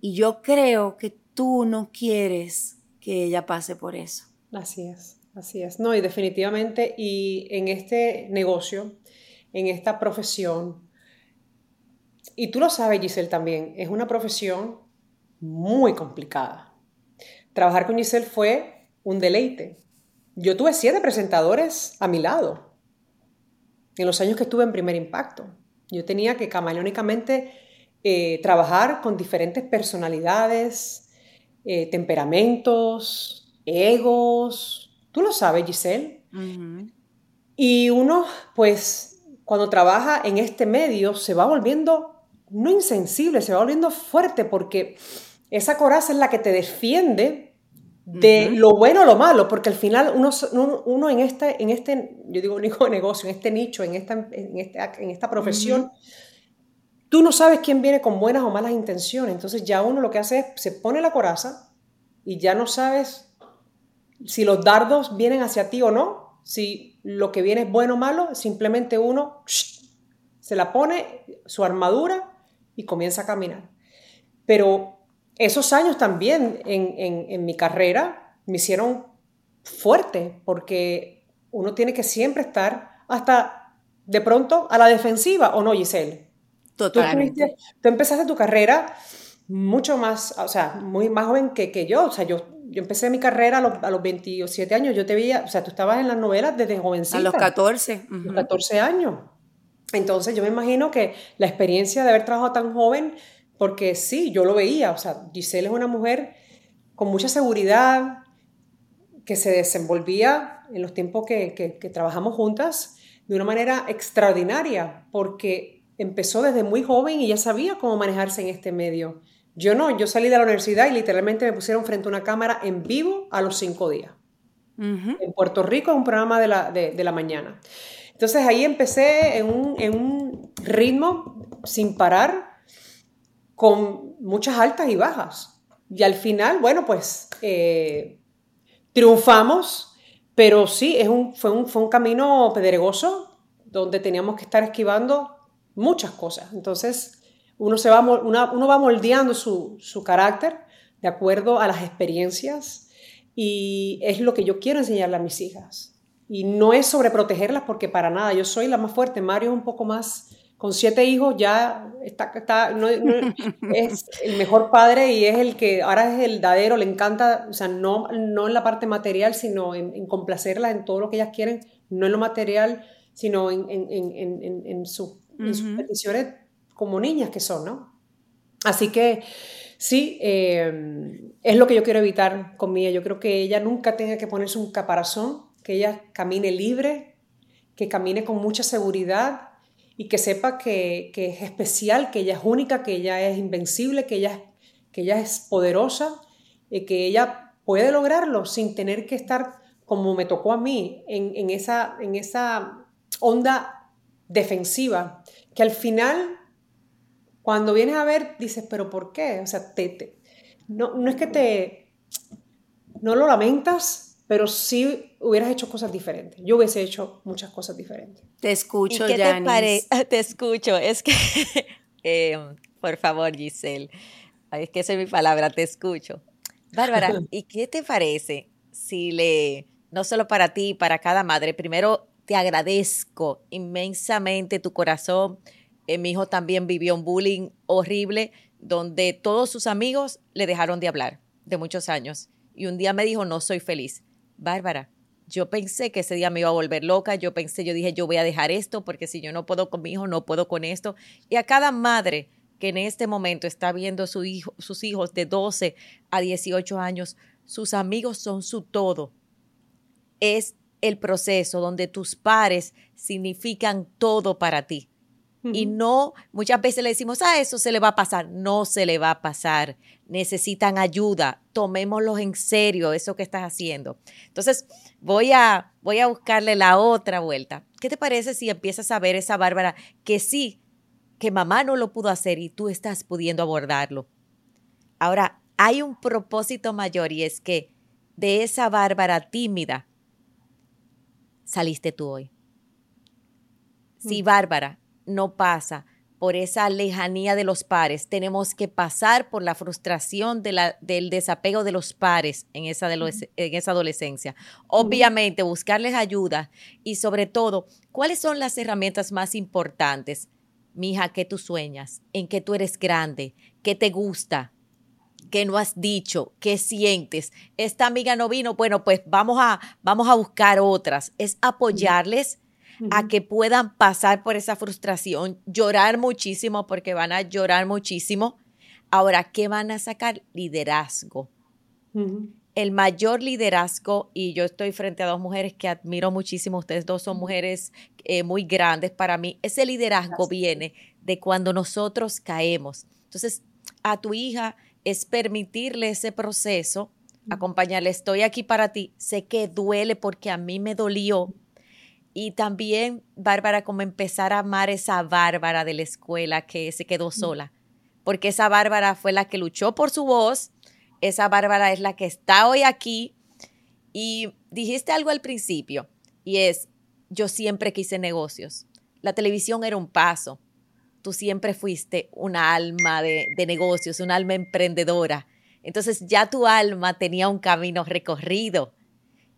Y yo creo que tú no quieres que ella pase por eso. Así es, así es. No, y definitivamente, y en este negocio, en esta profesión, y tú lo sabes, Giselle, también, es una profesión muy complicada. Trabajar con Giselle fue un deleite. Yo tuve siete presentadores a mi lado en los años que estuve en Primer Impacto. Yo tenía que camaleónicamente eh, trabajar con diferentes personalidades, eh, temperamentos, egos. Tú lo sabes, Giselle. Y uno, pues, cuando trabaja en este medio, se va volviendo no insensible, se va volviendo fuerte porque esa coraza es la que te defiende de lo bueno o lo malo, porque al final uno, uno, en, este, en este, yo digo único negocio, en este nicho, en esta, en esta, en esta profesión, tú no sabes quién viene con buenas o malas intenciones, entonces ya uno lo que hace es, se pone la coraza y ya no sabes si los dardos vienen hacia ti o no, si lo que viene es bueno o malo, simplemente uno se la pone, su armadura, y comienza a caminar. Pero esos años también en, mi carrera me hicieron fuerte porque uno tiene que siempre estar hasta de pronto a la defensiva, ¿o no, Giselle? Totalmente. Tú, empezaste tu carrera mucho más, o sea, muy más joven que, que yo. O sea, yo, yo empecé mi carrera a los, a los, 27 años. Yo te veía, o sea, tú estabas en las novelas desde jovencita. A los 14. los 14 años. Entonces yo me imagino que la experiencia de haber trabajado tan joven, porque sí, yo lo veía, o sea, Giselle es una mujer con mucha seguridad, que se desenvolvía en los tiempos que, que, trabajamos juntas de una manera extraordinaria, porque empezó desde muy joven y ya sabía cómo manejarse en este medio. Yo no, yo salí de la universidad y literalmente me pusieron frente a una cámara en vivo a los cinco días. En Puerto Rico, en un programa de la, de, de la mañana. Entonces ahí empecé en un, ritmo sin parar, con muchas altas y bajas. Y al final, bueno, pues eh, triunfamos, pero sí, es un, fue, un, fue un camino pedregoso donde teníamos que estar esquivando muchas cosas. Entonces, uno, se va, uno va moldeando su, su carácter de acuerdo a las experiencias y es lo que yo quiero enseñarle a mis hijas. Y no es sobreprotegerlas porque para nada, yo soy la más fuerte, Mario es un poco más, con siete hijos ya está, está no, es el mejor padre y es el que ahora es el dadero, le encanta, o sea, no, no en la parte material, sino en, complacerlas en todo lo que ellas quieren, no en lo material, sino en, en, en, en sus peticiones como niñas que son, ¿no? Así que sí, eh, es lo que yo quiero evitar con Mía. Yo creo que ella nunca tenga que ponerse un caparazón que ella camine libre, que camine con mucha seguridad y que sepa que, es especial, que ella es única, que ella es invencible, que ella, que ella es poderosa y que ella puede lograrlo sin tener que estar como me tocó a mí en, esa, en esa onda defensiva, que al final, cuando vienes a ver, dices, pero ¿por qué? O sea, te, no, no es que te, no lo lamentas, pero sí hubieras hecho cosas diferentes. Yo hubiese hecho muchas cosas diferentes. Te escucho, ¿Y qué te parece? Te escucho. Es que, em, por favor, Giselle, es que esa es mi palabra, te escucho. Bárbara, ¿y qué te parece si le, no solo para ti, para cada madre, primero te agradezco inmensamente tu corazón. Eh, mi hijo también vivió un bullying horrible donde todos sus amigos le dejaron de hablar de muchos años. Y un día me dijo, no soy feliz. Bárbara, yo pensé que ese día me iba a volver loca, yo pensé, yo dije, yo voy a dejar esto porque si yo no puedo con mi hijo, no puedo con esto. Y a cada madre que en este momento está viendo su hijo, sus hijos de 12 a 18 años, sus amigos son su todo. Es el proceso donde tus pares significan todo para ti. Y no, muchas veces le decimos, ah, eso se le va a pasar. No se le va a pasar. Necesitan ayuda. Tomémoslos en serio, eso que estás haciendo. Entonces, voy a, voy a buscarle la otra vuelta. ¿qué te parece si empiezas a ver esa Bárbara que sí, que mamá no lo pudo hacer y tú estás pudiendo abordarlo? Ahora, hay un propósito mayor y es que de esa Bárbara tímida saliste tú hoy. Si mm. Bárbara no pasa por esa lejanía de los pares, tenemos que pasar por la frustración de la, del desapego de los pares en esa, en esa adolescencia. Obviamente, buscarles ayuda y sobre todo, ¿cuáles son las herramientas más importantes? Mija, ¿qué tú sueñas? ¿En qué tú eres grande? ¿Qué te gusta? ¿Qué no has dicho? ¿Qué sientes? Esta amiga no vino, bueno, pues vamos a, vamos a buscar otras. Es apoyarles a que puedan pasar por esa frustración, llorar muchísimo porque van a llorar muchísimo. Ahora, ¿qué van a sacar? Liderazgo. El mayor liderazgo, y yo estoy frente a dos mujeres que admiro muchísimo, ustedes dos son mujeres eh, muy grandes para mí, ese liderazgo viene de cuando nosotros caemos. Entonces, a tu hija es permitirle ese proceso, acompañarle, estoy aquí para ti, sé que duele porque a mí me dolió, y también, Bárbara, como empezar a amar esa Bárbara de la escuela que se quedó sola. Porque esa Bárbara fue la que luchó por su voz, esa Bárbara es la que está hoy aquí. Y dijiste algo al principio, y es, yo siempre quise negocios. La televisión era un paso. Tú siempre fuiste una alma de, de negocios, una alma emprendedora. Entonces ya tu alma tenía un camino recorrido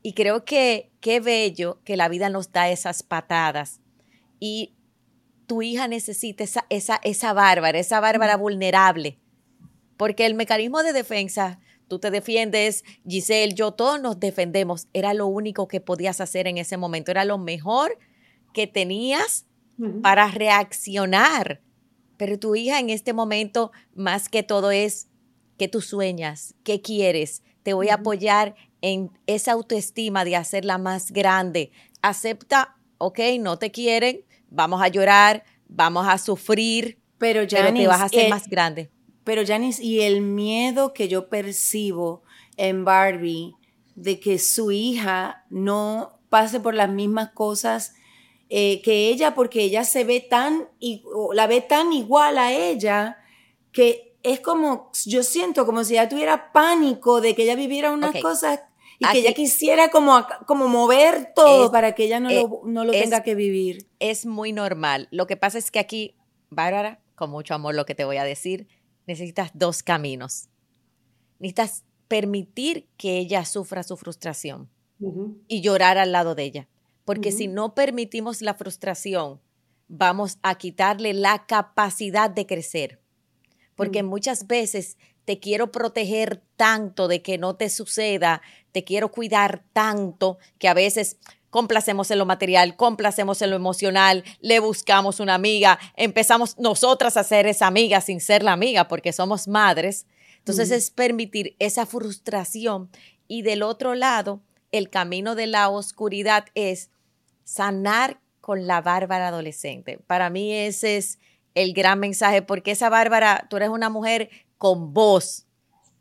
y creo que qué bello que la vida nos da esas patadas. Y tu hija necesita esa, esa, esa bárbara, esa bárbara vulnerable. Porque el mecanismo de defensa, tú te defiendes, Giselle, yo, todos nos defendemos. Era lo único que podías hacer en ese momento. Era lo mejor que tenías para reaccionar. Pero tu hija en este momento, más que todo, es que tú sueñas, qué quieres, te voy a apoyar en esa autoestima de hacerla más grande. Acepta, ok, no te quieren, vamos a llorar, vamos a sufrir, pero, ya te vas a hacer más grande. Pero Janice, y el miedo que yo percibo en Barbie de que su hija no pase por las mismas cosas eh, que ella, porque ella se ve tan, la ve tan igual a ella, que es como, yo siento como si ella tuviera pánico de que ella viviera unas cosas y que ella quisiera como, como mover todo para que ella no lo, eh, no lo tenga que vivir. Es muy normal. Lo que pasa es que aquí, Bárbara, con mucho amor lo que te voy a decir, necesitas dos caminos. Necesitas permitir que ella sufra su frustración y llorar al lado de ella. Porque si no permitimos la frustración, vamos a quitarle la capacidad de crecer porque muchas veces te quiero proteger tanto de que no te suceda, te quiero cuidar tanto que a veces complacemos en lo material, complacemos en lo emocional, le buscamos una amiga, empezamos nosotras a ser esa amiga sin ser la amiga porque somos madres. Entonces es permitir esa frustración y del otro lado, el camino de la oscuridad es sanar con la bárbara adolescente. Para mí ese es el gran mensaje, porque esa Bárbara, tú eres una mujer con voz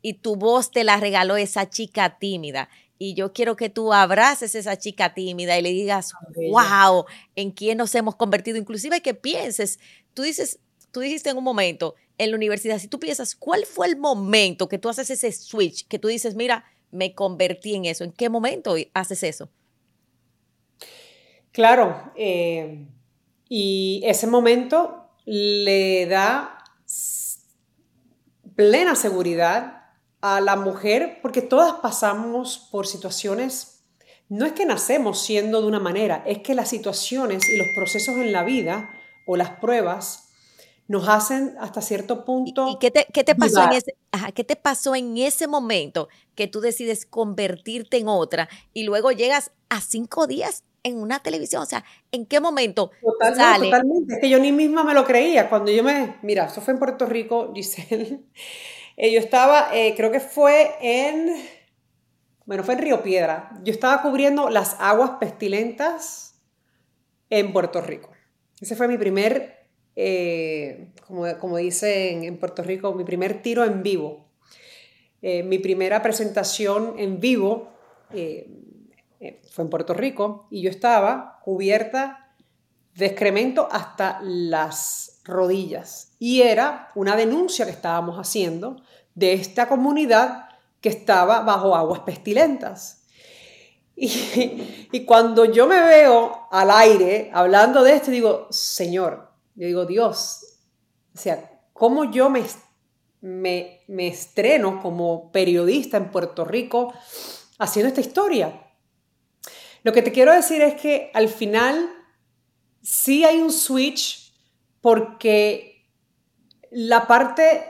y tu voz te la regaló esa chica tímida. Y yo quiero que tú abraces a esa chica tímida y le digas, wow, en quién nos hemos convertido. Inclusive que pienses, tú dices, tú dijiste en un momento en la universidad, si tú piensas, ¿cuál fue el momento que tú haces ese switch, que tú dices, mira, me convertí en eso? ¿En qué momento haces eso? Claro, eh, y ese momento le da plena seguridad a la mujer porque todas pasamos por situaciones, no es que nacemos siendo de una manera, es que las situaciones y los procesos en la vida o las pruebas nos hacen hasta cierto punto. ¿Y, qué, te, pasó en ese, qué te pasó en ese momento que tú decides convertirte en otra y luego llegas a cinco días en una televisión? O sea, ¿en qué momento sale? Totalmente, es que yo ni misma me lo creía. Cuando yo me, mira, eso fue en Puerto Rico, Giselle. Eh, yo estaba, eh, creo que fue en, bueno, fue en Río Piedra. Yo estaba cubriendo las aguas pestilentas en Puerto Rico. Ese fue mi primer, eh, como, como dicen en Puerto Rico, mi primer tiro en vivo. mi primera presentación en vivo eh, fue en Puerto Rico y yo estaba cubierta de excremento hasta las rodillas. Y era una denuncia que estábamos haciendo de esta comunidad que estaba bajo aguas pestilentas. Y, y, cuando yo me veo al aire hablando de esto, digo, Señor, yo digo, Dios, o sea, ¿cómo yo me, me, me estreno como periodista en Puerto Rico haciendo esta historia? Lo que te quiero decir es que al final sí hay un switch porque la parte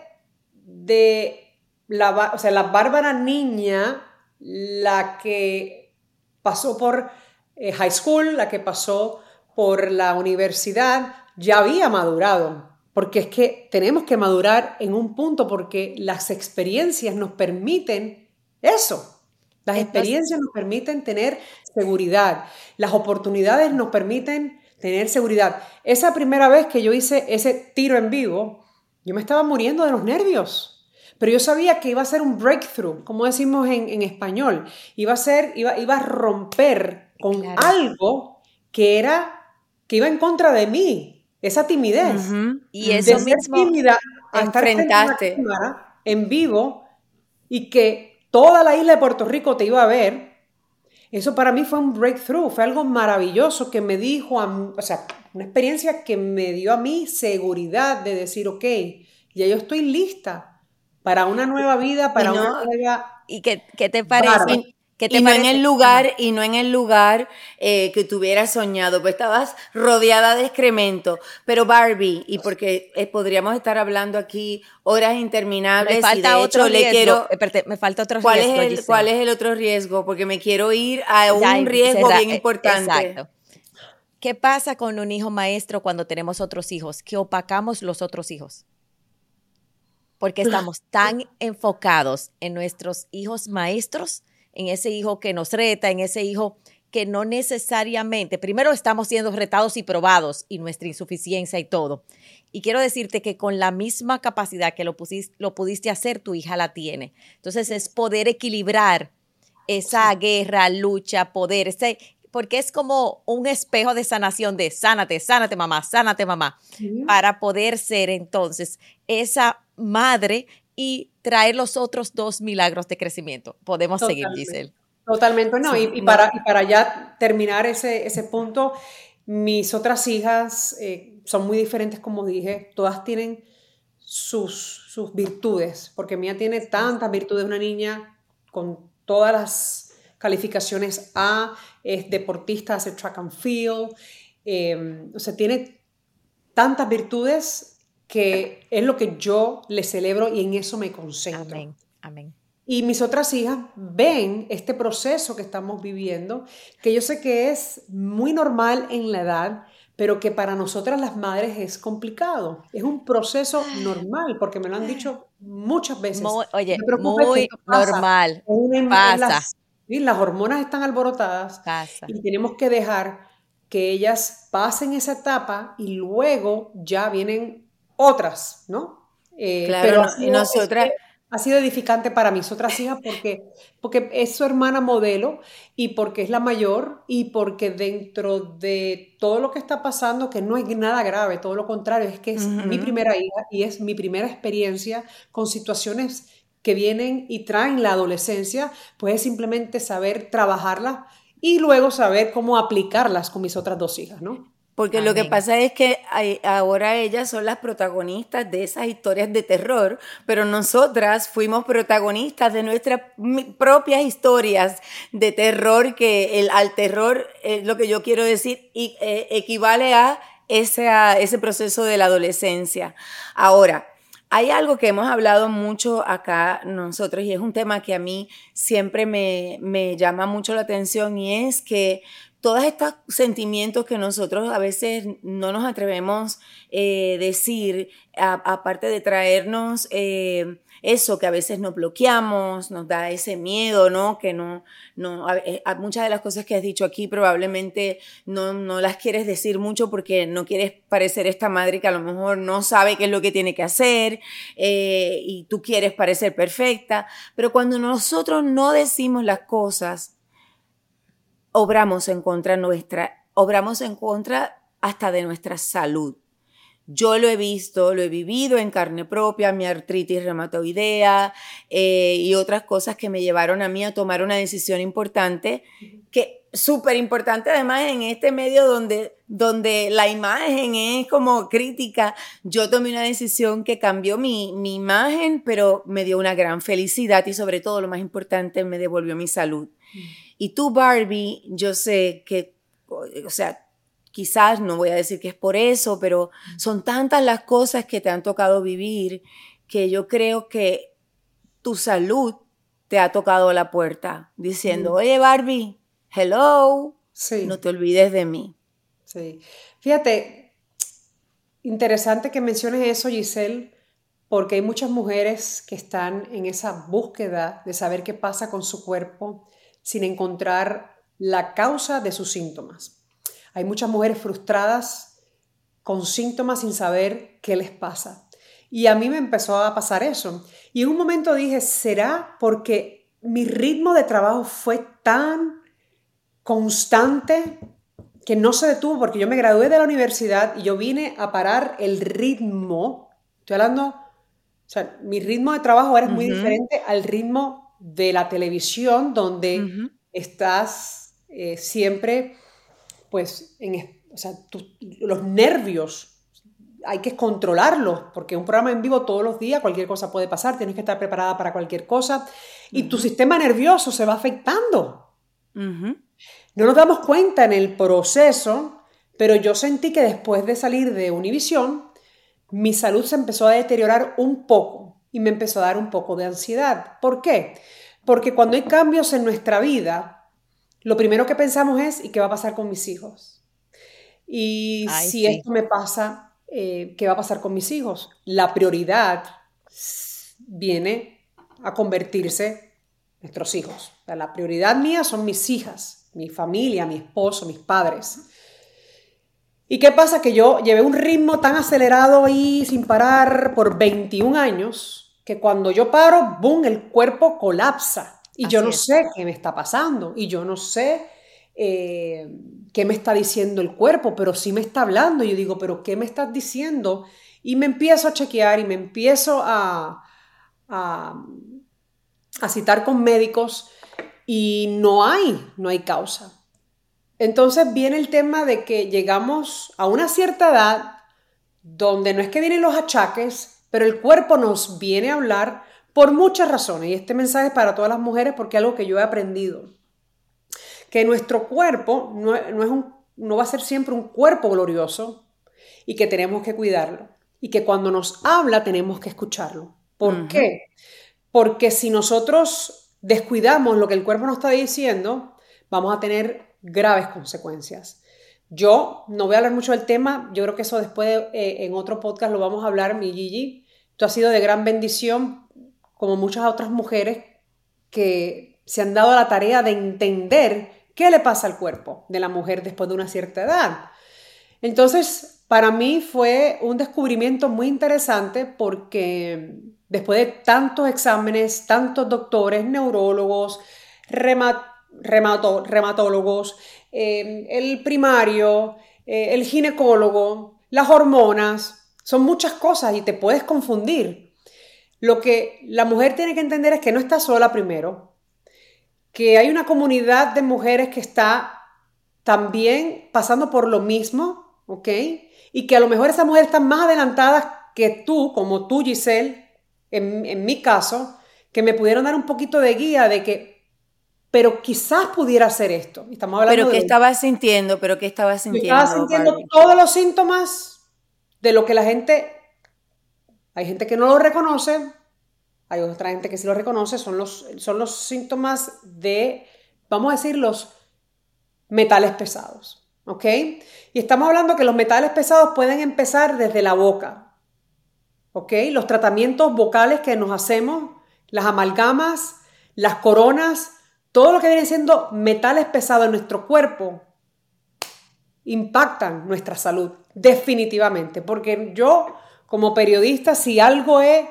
de la, o sea, la Bárbara niña, la que pasó por eh, high school, la que pasó por la universidad, ya había madurado. Porque es que tenemos que madurar en un punto porque las experiencias nos permiten eso. Las experiencias nos permiten tener seguridad. Las oportunidades nos permiten tener seguridad. Esa primera vez que yo hice ese tiro en vivo, yo me estaba muriendo de los nervios. Pero yo sabía que iba a ser un breakthrough, como decimos en, español. Iba a ser, iba, iba a romper con algo que era, que iba en contra de mí. Esa timidez. Y eso mismo tímida a estar en vivo y que toda la isla de Puerto Rico te iba a ver, eso para mí fue un breakthrough, fue algo maravilloso que me dijo, o sea, una experiencia que me dio a mí seguridad de decir, ok, ya yo estoy lista para una nueva vida, para una nueva... ¿Y qué, qué te parece? Y no en el lugar, y no en el lugar eh, que tuvieras soñado, pues estabas rodeada de excremento. Pero Barbie, y porque eh, podríamos estar hablando aquí horas interminables. Me falta otro riesgo. me falta otro ¿cuál riesgo. Es el, ¿Cuál es el otro riesgo? Porque me quiero ir a un riesgo bien eh, importante. Exacto. ¿Qué pasa con un hijo maestro cuando tenemos otros hijos? Que opacamos los otros hijos. Porque estamos tan enfocados en nuestros hijos maestros en ese hijo que nos reta, en ese hijo que no necesariamente, primero estamos siendo retados y probados y nuestra insuficiencia y todo. Y quiero decirte que con la misma capacidad que lo, pusiste, lo pudiste hacer, tu hija la tiene. Entonces es poder equilibrar esa guerra, lucha, poder, ese, porque es como un espejo de sanación de sánate, sánate mamá, sánate mamá, para poder ser entonces esa madre y traer los otros dos milagros de crecimiento. Podemos seguir, Giselle. Totalmente, no. y, Para, para ya terminar ese, ese punto, mis otras hijas eh, son muy diferentes, como dije, todas tienen sus, sus virtudes, porque mía tiene tantas virtudes, una niña con todas las calificaciones A, es deportista, hace track and field, eh, o sea, tiene tantas virtudes que es lo que yo le celebro y en eso me concentro. Amén, amén. Y mis otras hijas ven este proceso que estamos viviendo, que yo sé que es muy normal en la edad, pero que para nosotras las madres es complicado. Es un proceso normal, porque me lo han dicho muchas veces. oye, muy normal. pasa. Las, las, hormonas están alborotadas y tenemos que dejar que ellas pasen esa etapa y luego ya vienen otras, ¿no? Eh, claro, pero nosotras... ha sido edificante para mis otras hijas porque, porque es su hermana modelo y porque es la mayor y porque dentro de todo lo que está pasando, que no es nada grave, todo lo contrario, es que es mi primera hija y es mi primera experiencia con situaciones que vienen y traen la adolescencia, pues es simplemente saber trabajarlas y luego saber cómo aplicarlas con mis otras dos hijas, ¿no? Porque lo que pasa es que ahora ellas son las protagonistas de esas historias de terror, pero nosotras fuimos protagonistas de nuestras propias historias de terror, que el, al terror, es lo que yo quiero decir, y, eh, equivale a ese, a ese proceso de la adolescencia. Ahora, hay algo que hemos hablado mucho acá nosotros y es un tema que a mí siempre me, me llama mucho la atención y es que todos estos sentimientos que nosotros a veces no nos atrevemos a eh, decir, aparte de traernos eh, eso que a veces nos bloqueamos, nos da ese miedo, ¿no? Que no, no, eh, muchas de las cosas que has dicho aquí probablemente no, no las quieres decir mucho porque no quieres parecer esta madre que a lo mejor no sabe qué es lo que tiene que hacer y tú quieres parecer perfecta, pero cuando nosotros no decimos las cosas, obramos en contra nuestra, obramos en contra hasta de nuestra salud. Yo lo he visto, lo he vivido en carne propia, mi artritis reumatoidea eh, y otras cosas que me llevaron a mí a tomar una decisión importante, que súper importante además en este medio donde, donde la imagen es como crítica. Yo tomé una decisión que cambió mi, mi imagen, pero me dio una gran felicidad y sobre todo lo más importante, me devolvió mi salud. Mm. Y tú, Barbie, yo sé que, o sea, quizás no voy a decir que es por eso, pero son tantas las cosas que te han tocado vivir que yo creo que tu salud te ha tocado la puerta diciendo, oye Barbie, hello, no te olvides de mí. Sí, fíjate, interesante que menciones eso, Giselle, porque hay muchas mujeres que están en esa búsqueda de saber qué pasa con su cuerpo sin encontrar la causa de sus síntomas. Hay muchas mujeres frustradas con síntomas sin saber qué les pasa. Y a mí me empezó a pasar eso. Y en un momento dije, ¿será porque mi ritmo de trabajo fue tan constante que no se detuvo? Porque yo me gradué de la universidad y yo vine a parar el ritmo. Estoy hablando, o sea, mi ritmo de trabajo era muy diferente al ritmo de la televisión, donde estás eh, siempre pues, en, o sea, los nervios hay que controlarlos, porque un programa en vivo todos los días, cualquier cosa puede pasar, tienes que estar preparada para cualquier cosa y tu sistema nervioso se va afectando. No nos damos cuenta en el proceso, pero yo sentí que después de salir de Univisión, mi salud se empezó a deteriorar un poco y me empezó a dar un poco de ansiedad. ¿Por qué? Porque cuando hay cambios en nuestra vida, lo primero que pensamos es, ¿y qué va a pasar con mis hijos? Y si esto me pasa, eh, ¿qué va a pasar con mis hijos? La prioridad viene a convertirse nuestros hijos. la prioridad mía son mis hijas, mi familia, mi esposo, mis padres. ¿Y qué pasa? Que yo llevé un ritmo tan acelerado y sin parar por 21 años que cuando yo paro, ¡boom!, el cuerpo colapsa. Y yo no sé qué me está pasando y yo no sé eh, qué me está diciendo el cuerpo, pero sí me está hablando. Y yo digo, pero ¿qué me estás diciendo? Y me empiezo a chequear y me empiezo a, a, a citar con médicos y no hay, no hay causa. Entonces viene el tema de que llegamos a una cierta edad donde no es que vienen los achaques, pero el cuerpo nos viene a hablar por muchas razones. Y este mensaje es para todas las mujeres porque es algo que yo he aprendido. Que nuestro cuerpo no, es un, no va a ser siempre un cuerpo glorioso y que tenemos que cuidarlo. Y que cuando nos habla tenemos que escucharlo. ¿Por qué? Porque si nosotros descuidamos lo que el cuerpo nos está diciendo, vamos a tener graves consecuencias. Yo no voy a hablar mucho del tema, yo creo que eso después eh, en otro podcast lo vamos a hablar, mi Gigi. Esto ha sido de gran bendición como muchas otras mujeres que se han dado la tarea de entender qué le pasa al cuerpo de la mujer después de una cierta edad. Entonces, para mí fue un descubrimiento muy interesante porque después de tantos exámenes, tantos doctores, neurólogos, rematólogos, eh, el primario, eh, el ginecólogo, las hormonas, son muchas cosas y te puedes confundir. Lo que la mujer tiene que entender es que no está sola primero, que hay una comunidad de mujeres que está también pasando por lo mismo, ¿ok? Y que a lo mejor esas mujeres están más adelantadas que tú, como tú, Giselle, en, mi caso, que me pudieron dar un poquito de guía de que, pero quizás pudiera hacer esto. Estamos hablando pero ¿qué estabas sintiendo? ¿Pero qué estabas sintiendo? Estaba sintiendo todos los síntomas de lo que la gente hay gente que no lo reconoce, hay otra gente que sí lo reconoce, son los, son los síntomas de, vamos a decir, los metales pesados. ¿Ok? Y estamos hablando que los metales pesados pueden empezar desde la boca. ¿Ok? Los tratamientos vocales que nos hacemos, las amalgamas, las coronas, todo lo que viene siendo metales pesados en nuestro cuerpo, impactan nuestra salud, definitivamente. Porque yo como periodista, si algo he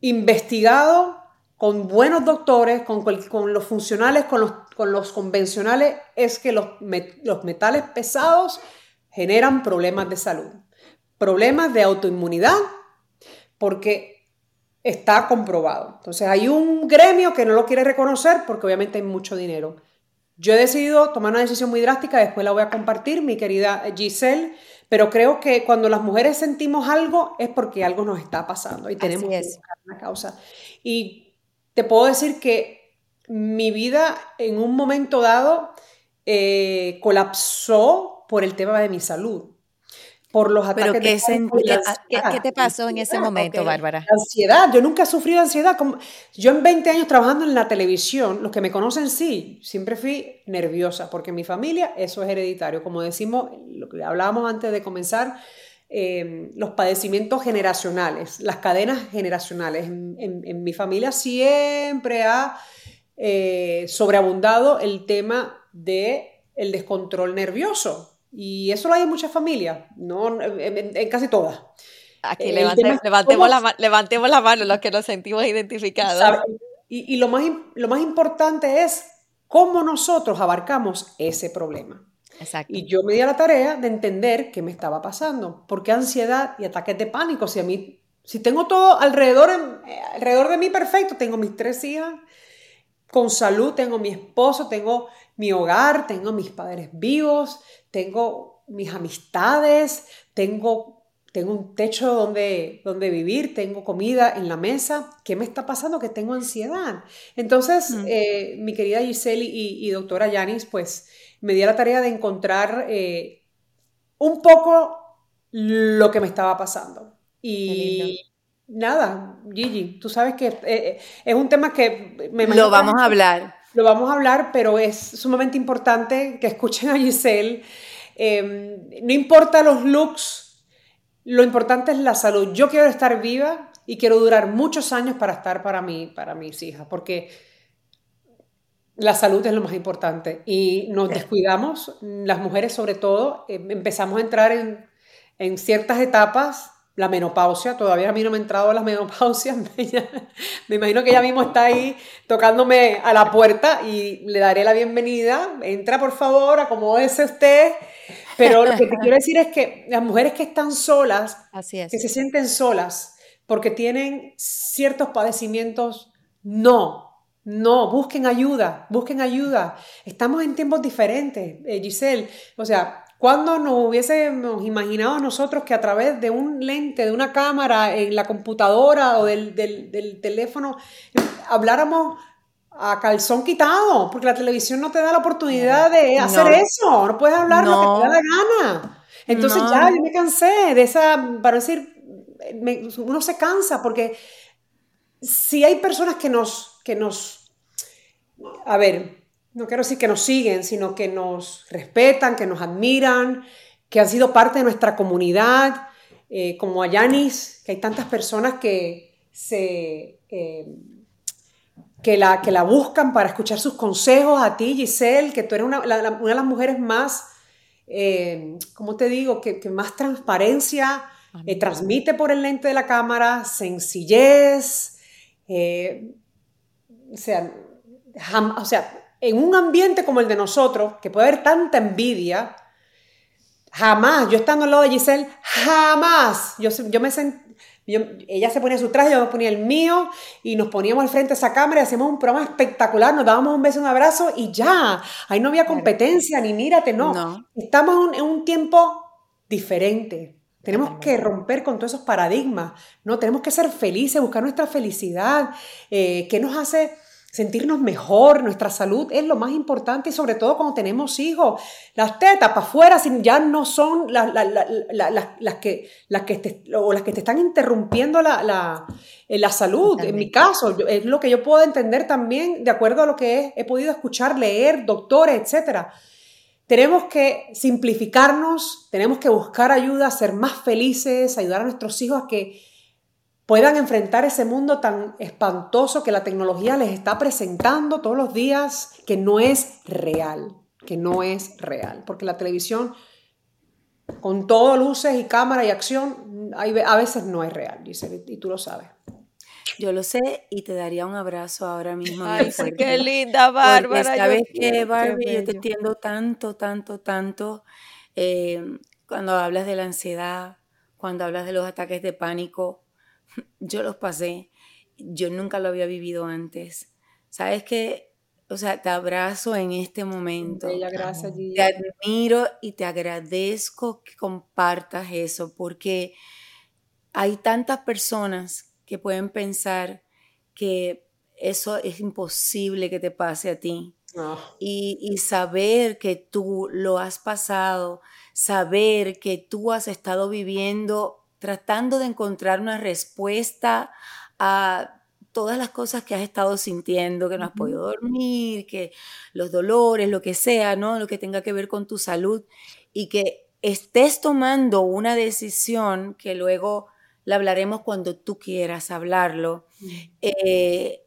investigado con buenos doctores, con, los funcionales, con los, con los, convencionales, es que los metales pesados generan problemas de salud, problemas de autoinmunidad, porque está comprobado. Entonces hay un gremio que no lo quiere reconocer porque obviamente hay mucho dinero. Yo he decidido tomar una decisión muy drástica, después la voy a compartir, mi querida Giselle, pero creo que cuando las mujeres sentimos algo es porque algo nos está pasando y tenemos que buscar una causa. Y te puedo decir que mi vida en un momento dado eh, colapsó por el tema de mi salud por los ataques ¿Pero qué, de ¿qué, ¿Qué, te pasó en ese momento, Bárbara? Ansiedad. Yo nunca he sufrido ansiedad. Yo en 20 años trabajando en la televisión, los que me conocen sí, siempre fui nerviosa, porque en mi familia eso es hereditario. Como decimos, lo que hablábamos antes de comenzar, eh, los padecimientos generacionales, las cadenas generacionales. En, mi familia siempre ha eh, sobreabundado el tema del el descontrol nervioso. Y eso lo hay en muchas familias, no en, casi todas. Aquí levantemos, la, levantemos la mano los que nos sentimos identificados. Y, lo, más, lo más importante es cómo nosotros abarcamos ese problema. Exacto. Y yo me di a la tarea de entender qué me estaba pasando. ¿Por qué ansiedad y ataques de pánico? Si a mí, si tengo todo alrededor, alrededor de mí perfecto, tengo mis tres hijas con salud, tengo mi esposo, tengo mi hogar, tengo mis padres vivos, tengo mis amistades, tengo, tengo un techo donde, donde vivir, tengo comida en la mesa. ¿Qué me está pasando? Que tengo ansiedad. Entonces, eh, mi querida Giselle y, doctora Yanis, pues me di la tarea de encontrar eh, un poco lo que me estaba pasando. Y nada, Gigi, tú sabes que eh, es un tema que me Lo vamos a hablar lo vamos a hablar, pero es sumamente importante que escuchen a Giselle. Em, no importa los looks, lo importante es la salud. Yo quiero estar viva y quiero durar muchos años para estar para mí, para mis hijas, porque la salud es lo más importante y nos descuidamos, las mujeres sobre todo, em, empezamos a entrar en, en ciertas etapas la menopausia, todavía a mí no me ha entrado la menopausia, me imagino que ella mismo está ahí tocándome a la puerta y le daré la bienvenida, entra por favor, acomódese usted, pero lo que te quiero decir es que las mujeres que están solas, que se sienten solas porque tienen ciertos padecimientos, no, no, busquen ayuda, busquen ayuda. Estamos en tiempos diferentes, eh, Giselle. O sea, ¿Cuándo nos hubiésemos imaginado nosotros que a través de un lente, de una cámara en la computadora o del, teléfono, habláramos a calzón quitado? Porque la televisión no te da la oportunidad de hacer eso, no puedes hablar lo que te da la gana. Entonces ya, yo me cansé de esa, para decir, uno se cansa porque si hay personas que nos, que nos, a ver, no quiero decir que nos siguen, sino que nos respetan, que nos admiran, que han sido parte de nuestra comunidad, eh, como a Yanis, que hay tantas personas que, se, eh, que, la, que la buscan para escuchar sus consejos, a ti Giselle, que tú eres una, una de las mujeres más, eh, ¿cómo te digo?, que, que más transparencia eh, transmite por el lente de la cámara, sencillez, o sea, o sea, en un ambiente como el de nosotros, que puede haber tanta envidia, jamás, yo estando al lado de Giselle, jamás, yo, yo me ella se ponía su traje, yo me ponía el mío y nos poníamos al frente de esa cámara y hacíamos un programa espectacular, nos dábamos un beso, un abrazo y ya, ahí no había competencia ni mírate, no. Estamos en un tiempo diferente. Tenemos que romper con todos esos paradigmas, ¿no? Tenemos que ser felices, buscar nuestra felicidad, eh, ¿qué nos hace sentirnos mejor, nuestra salud es lo más importante y sobre todo cuando tenemos hijos. Las tetas para afuera ya no son las, las, que, las, que te, o las que te están interrumpiendo la, la, eh, la salud. En mi caso, es lo que yo puedo entender también de acuerdo a lo que he, he podido escuchar, leer, doctores, etc. Tenemos que simplificarnos, tenemos que buscar ayuda, ser más felices, ayudar a nuestros hijos a que puedan enfrentar ese mundo tan espantoso que la tecnología les está presentando todos los días, que no es real, que no es real, porque la televisión, con todo luces y cámara y acción, a veces no es real, y tú lo sabes. Yo lo sé y te daría un abrazo ahora mismo. Ay, qué linda, Bárbara. ¿Sabes qué, Barbie? Yo te entiendo tanto, tanto, tanto. Eh, cuando hablas de la ansiedad, cuando hablas de los ataques de pánico, yo los pasé, yo nunca lo había vivido antes. ¿Sabes qué? O sea, te abrazo en este momento. Bella, gracias, Te admiro y te agradezco que compartas eso, porque hay tantas personas que pueden pensar que eso es imposible que te pase a ti. Ah. Y, y saber que tú lo has pasado, saber que tú has estado viviendo, tratando de encontrar una respuesta a todas las cosas que has estado sintiendo, que no has podido dormir, que los dolores, lo que sea, ¿no? Lo que tenga que ver con tu salud y que estés tomando una decisión que luego la hablaremos cuando tú quieras hablarlo, eh,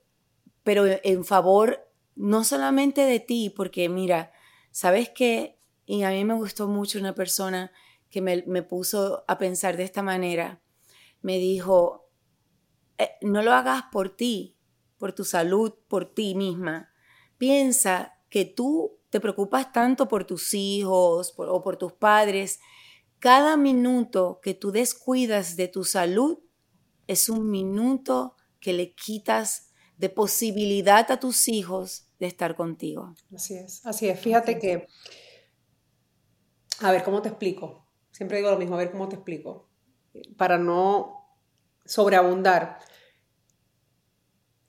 pero en favor no solamente de ti, porque mira, ¿sabes qué? Y a mí me gustó mucho una persona que me, me puso a pensar de esta manera. Me dijo, eh, no lo hagas por ti, por tu salud, por ti misma. Piensa que tú te preocupas tanto por tus hijos o por tus padres. Cada minuto que tú descuidas de tu salud es un minuto que le quitas de posibilidad a tus hijos de estar contigo. Así es, así es. Fíjate que, a ver, ¿cómo te explico? Siempre digo lo mismo, a ver cómo te explico. Para no sobreabundar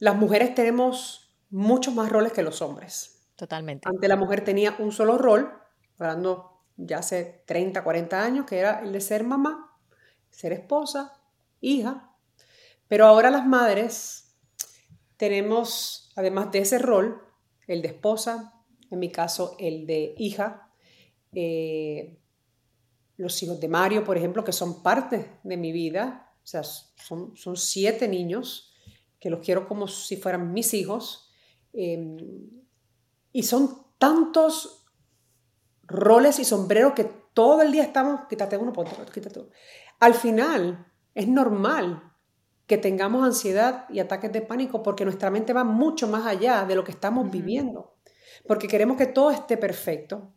las mujeres tenemos muchos más roles que los hombres. Totalmente. Antes la mujer tenía un solo rol, hablando ya hace 30, 40 años, que era el de ser mamá, ser esposa, hija. Pero ahora las madres tenemos, además de ese rol, el de esposa, en mi caso el de hija, eh, los hijos de Mario, por ejemplo, que son parte de mi vida, o sea, son, son siete niños que los quiero como si fueran mis hijos. Em, y son tantos roles y sombreros que todo el día estamos, quítate uno, ponte otro, quítate uno. Al final, es normal que tengamos ansiedad y ataques de pánico porque nuestra mente va mucho más allá de lo que estamos viviendo. Porque queremos que todo esté perfecto.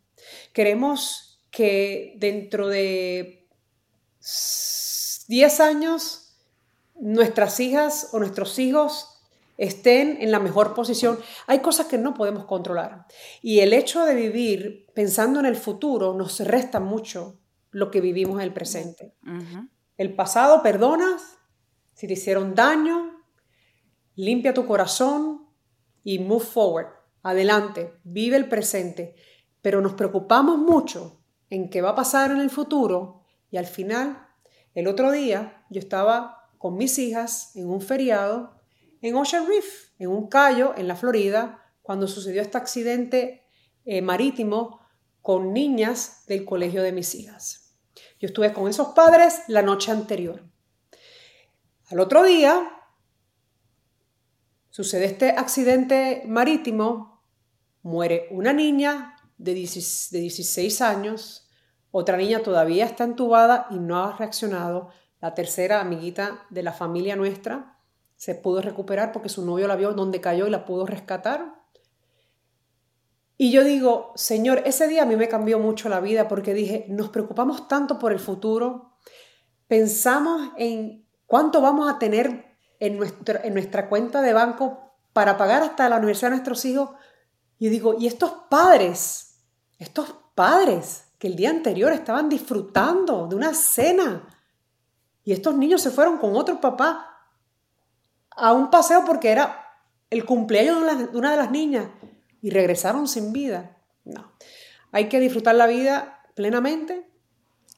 Queremos que dentro de 10 años nuestras hijas o nuestros hijos estén en la mejor posición. Hay cosas que no podemos controlar. Y el hecho de vivir pensando en el futuro nos resta mucho lo que vivimos en el presente. El pasado perdonas, si te hicieron daño, limpia tu corazón y move forward. Adelante, vive el presente. Pero nos preocupamos mucho en qué va a pasar en el futuro y al final, el otro día yo estaba con mis hijas en un feriado en Ocean Reef, en un callo en la Florida, cuando sucedió este accidente eh, marítimo con niñas del colegio de mis hijas. Yo estuve con esos padres la noche anterior. Al otro día sucede este accidente marítimo, muere una niña de 16 años, otra niña todavía está entubada y no ha reaccionado, la tercera amiguita de la familia nuestra se pudo recuperar porque su novio la vio donde cayó y la pudo rescatar. Y yo digo, Señor, ese día a mí me cambió mucho la vida porque dije, nos preocupamos tanto por el futuro, pensamos en cuánto vamos a tener en, en nuestra cuenta de banco para pagar hasta la universidad de nuestros hijos. Y digo, ¿y estos padres? Estos padres que el día anterior estaban disfrutando de una cena y estos niños se fueron con otro papá a un paseo porque era el cumpleaños de una de las niñas y regresaron sin vida. No. Hay que disfrutar la vida plenamente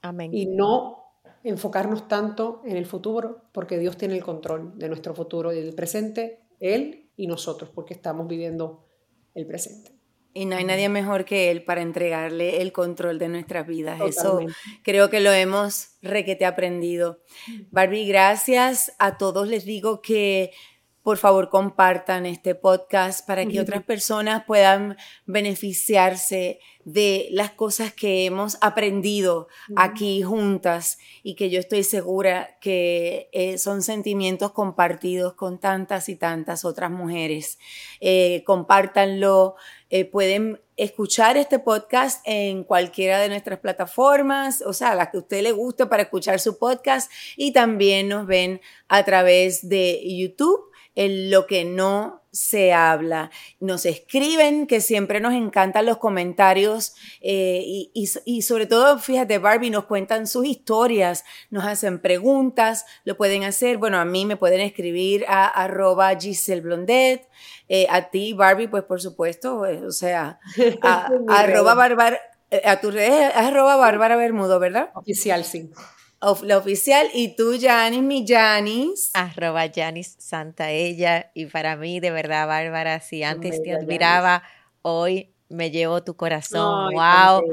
Amén. y no enfocarnos tanto en el futuro porque Dios tiene el control de nuestro futuro y del presente, Él y nosotros, porque estamos viviendo el presente. Y no hay nadie mejor que él para entregarle el control de nuestras vidas. Eso creo que lo hemos requete aprendido. Barbie, gracias a todos. Les digo que por favor compartan este podcast para que otras personas puedan beneficiarse de las cosas que hemos aprendido aquí juntas y que yo estoy segura que eh, son sentimientos compartidos con tantas y tantas otras mujeres. Eh, compártanlo, eh, pueden escuchar este podcast en cualquiera de nuestras plataformas, o sea, las que a usted le guste para escuchar su podcast y también nos ven a través de YouTube en lo que no se habla. Nos escriben, que siempre nos encantan los comentarios eh, y, sobre todo, fíjate, Barbie, nos cuentan sus historias, nos hacen preguntas, lo pueden hacer, bueno, a mí me pueden escribir a arroba Giselle Blondet, eh, a ti, Barbie, pues por supuesto, eh, o sea, a, arroba Bárbara, a tu red arroba Bárbara Bermudo, ¿verdad? Oficial, sí la oficial, y tú, Janis, mi Janis. Arroba Janis Santa ella. Y para mí, de verdad, Bárbara, si antes te admiraba, hoy me llevo tu corazón. wow.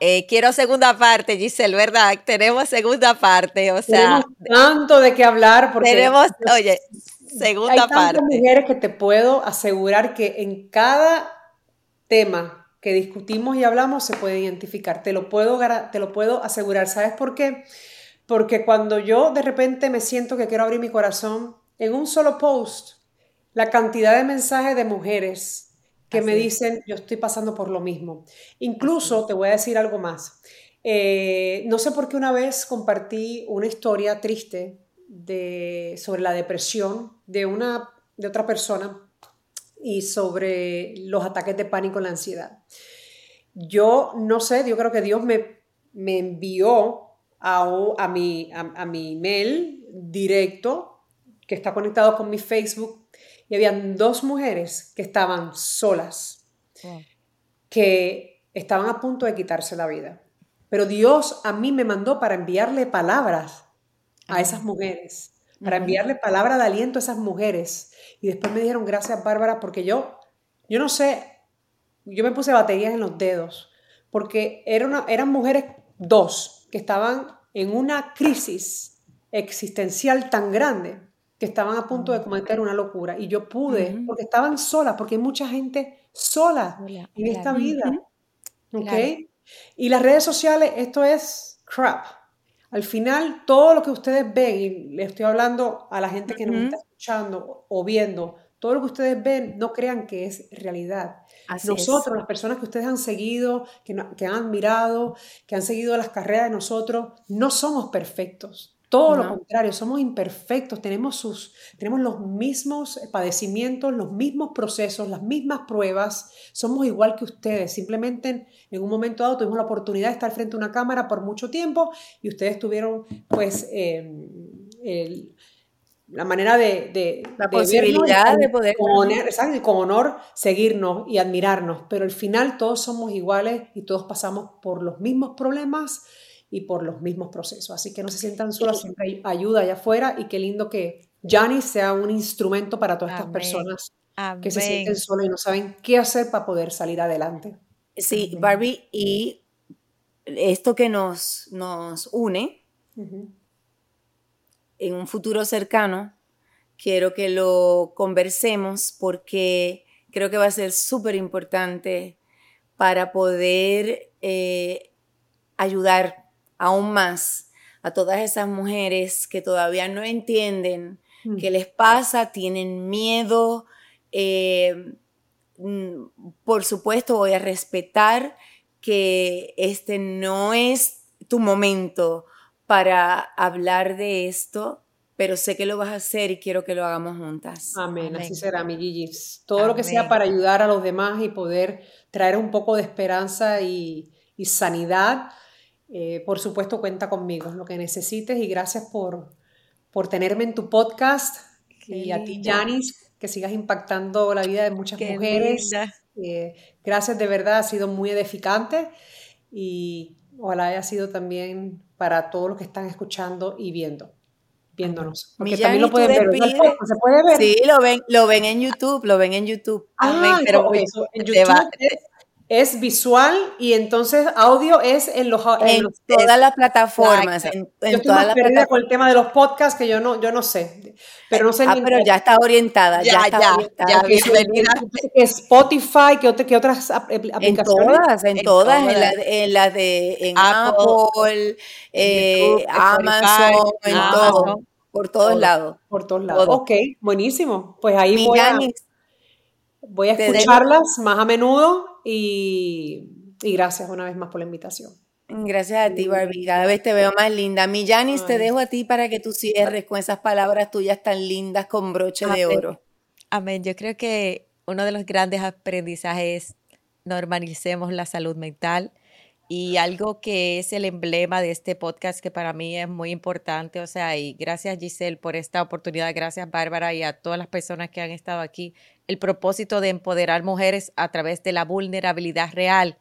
Eh, quiero segunda parte, Giselle, ¿verdad? Tenemos segunda parte, o sea. Tenemos tanto de qué hablar porque. Tenemos, oye, segunda hay parte. Hay mujeres que te puedo asegurar que en cada tema que discutimos y hablamos se puede identificar. Te lo puedo, te lo puedo asegurar. ¿Sabes por qué? Porque cuando yo de repente me siento que quiero abrir mi corazón, en un solo post, la cantidad de mensajes de mujeres que me dicen, yo estoy pasando por lo mismo. Incluso, te voy a decir algo más. Eh, no sé por qué una vez compartí una historia triste de, sobre la depresión de, una, de otra persona y sobre los ataques de pánico y la ansiedad. Yo no sé, yo creo que Dios me, me envió a, mi, a, mi email directo que está conectado con mi Facebook y habían dos mujeres que estaban solas, que estaban a punto de quitarse la vida. Pero Dios a mí me mandó para enviarle palabras a esas mujeres, para enviarle palabra de aliento a esas mujeres. Y después me dijeron, gracias Bárbara, porque yo, yo no sé, yo me puse baterías en los dedos, porque era una, eran mujeres, dos, que estaban en una crisis existencial tan grande que estaban a punto de cometer una locura. Y yo pude, porque estaban solas, porque hay mucha gente sola en esta vida. ¿Ok? Y las redes sociales, esto es crap. Al final, todo lo que ustedes ven, y le estoy hablando a la gente que nos está escuchando o viendo, todo lo que ustedes ven, no crean que es realidad. nosotros, las personas que ustedes han seguido, que, que, han admirado, que han seguido las carreras de nosotros, no somos perfectos. Todo lo contrario, somos imperfectos, tenemos, sus, tenemos los mismos padecimientos, los mismos procesos, las mismas pruebas, somos igual que ustedes. Simplemente en, un momento dado tuvimos la oportunidad de estar frente a una cámara por mucho tiempo y ustedes tuvieron pues em, el, la manera de, la posibilidad de poder con honor, con honor seguirnos y admirarnos, pero al final todos somos iguales y todos pasamos por los mismos problemas y por los mismos procesos, así que no se sientan solas, siempre hay ayuda allá afuera y qué lindo que Jani sea un instrumento para todas estas personas que se sienten solas y no saben qué hacer para poder salir adelante. Sí, Barbie, y esto que nos, nos une, en un futuro cercano, quiero que lo conversemos porque creo que va a ser súper importante para poder eh, ayudar aún más a todas esas mujeres que todavía no entienden mm. qué les pasa, tienen miedo. Eh, mm, por supuesto, voy a respetar que este no es tu momento para hablar de esto, pero sé que lo vas a hacer y quiero que lo hagamos juntas. Amén, así será, mi Gigi. Todo lo que sea para ayudar a los demás y poder traer un poco de esperanza y, sanidad, eh, por supuesto cuenta conmigo, lo que necesites y gracias por, por tenerme en tu podcast y a ti, Janice, que sigas impactando la vida de muchas mujeres. Eh, gracias, de verdad, ha sido muy edificante y ojalá haya sido también para todos los que están escuchando y viendo, viéndonos. Porque también lo pueden ver. ¿Se puede ver? Sí, lo ven, lo ven en YouTube, lo ven en YouTube. Ah, pero en YouTube es visual y entonces audio es en los en, todas las plataformas. En, yo estoy más perdida con el tema de los podcasts que yo no, yo no sé. Pero no sé ah, pero ya está orientada. Ya, ya está orientada. Spotify, ¿qué, otras aplicaciones? En todas, en, todas, en la, de en Apple, eh, Amazon, en todo, por todos lados. Por todos lados. Ok, buenísimo. Pues ahí voy a, voy a escucharlas más a menudo y, gracias una vez más por la invitación. Gracias a ti, Barbie. Cada vez te veo más linda. Mi Janis, te dejo a ti para que tú cierres con esas palabras tuyas tan lindas con broche de oro. Amén. Yo creo que uno de los grandes aprendizajes es normalicemos la salud mental y algo que es el emblema de este podcast que para mí es muy importante. O sea, y gracias Giselle por esta oportunidad. Gracias Bárbara y a todas las personas que han estado aquí el propósito de empoderar mujeres a través de la vulnerabilidad real.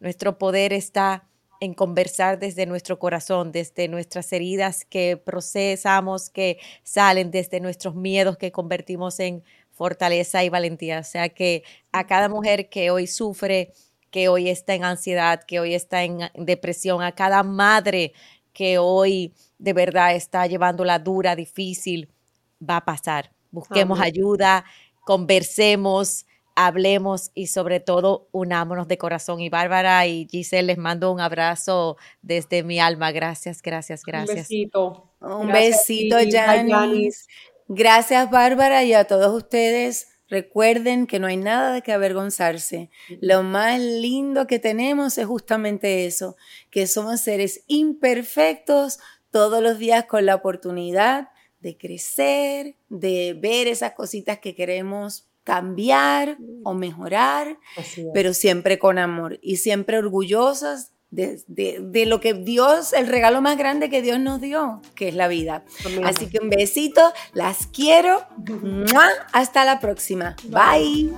Nuestro poder está en conversar desde nuestro corazón, desde nuestras heridas que procesamos, que salen desde nuestros miedos que convertimos en fortaleza y valentía. O sea que a cada mujer que hoy sufre, que hoy está en ansiedad, que hoy está en depresión, a cada madre que hoy de verdad está llevando la dura, difícil, va a pasar. Busquemos ayuda, conversemos, hablemos y sobre todo unámonos de corazón. Y Bárbara y Giselle, les mando un abrazo desde mi alma. Gracias, gracias, gracias. Un besito. Un besito, Janice. Gracias, Bárbara, y a todos ustedes. Recuerden que no hay nada de que avergonzarse. Lo más lindo que tenemos es justamente eso, que somos seres imperfectos todos los días con la oportunidad de crecer, de ver esas cositas que queremos cambiar o mejorar, pero siempre con amor y siempre orgullosas de, lo que Dios, el regalo más grande que Dios nos dio, que es la vida. Así que un besito, las quiero. Hasta la próxima. Bye.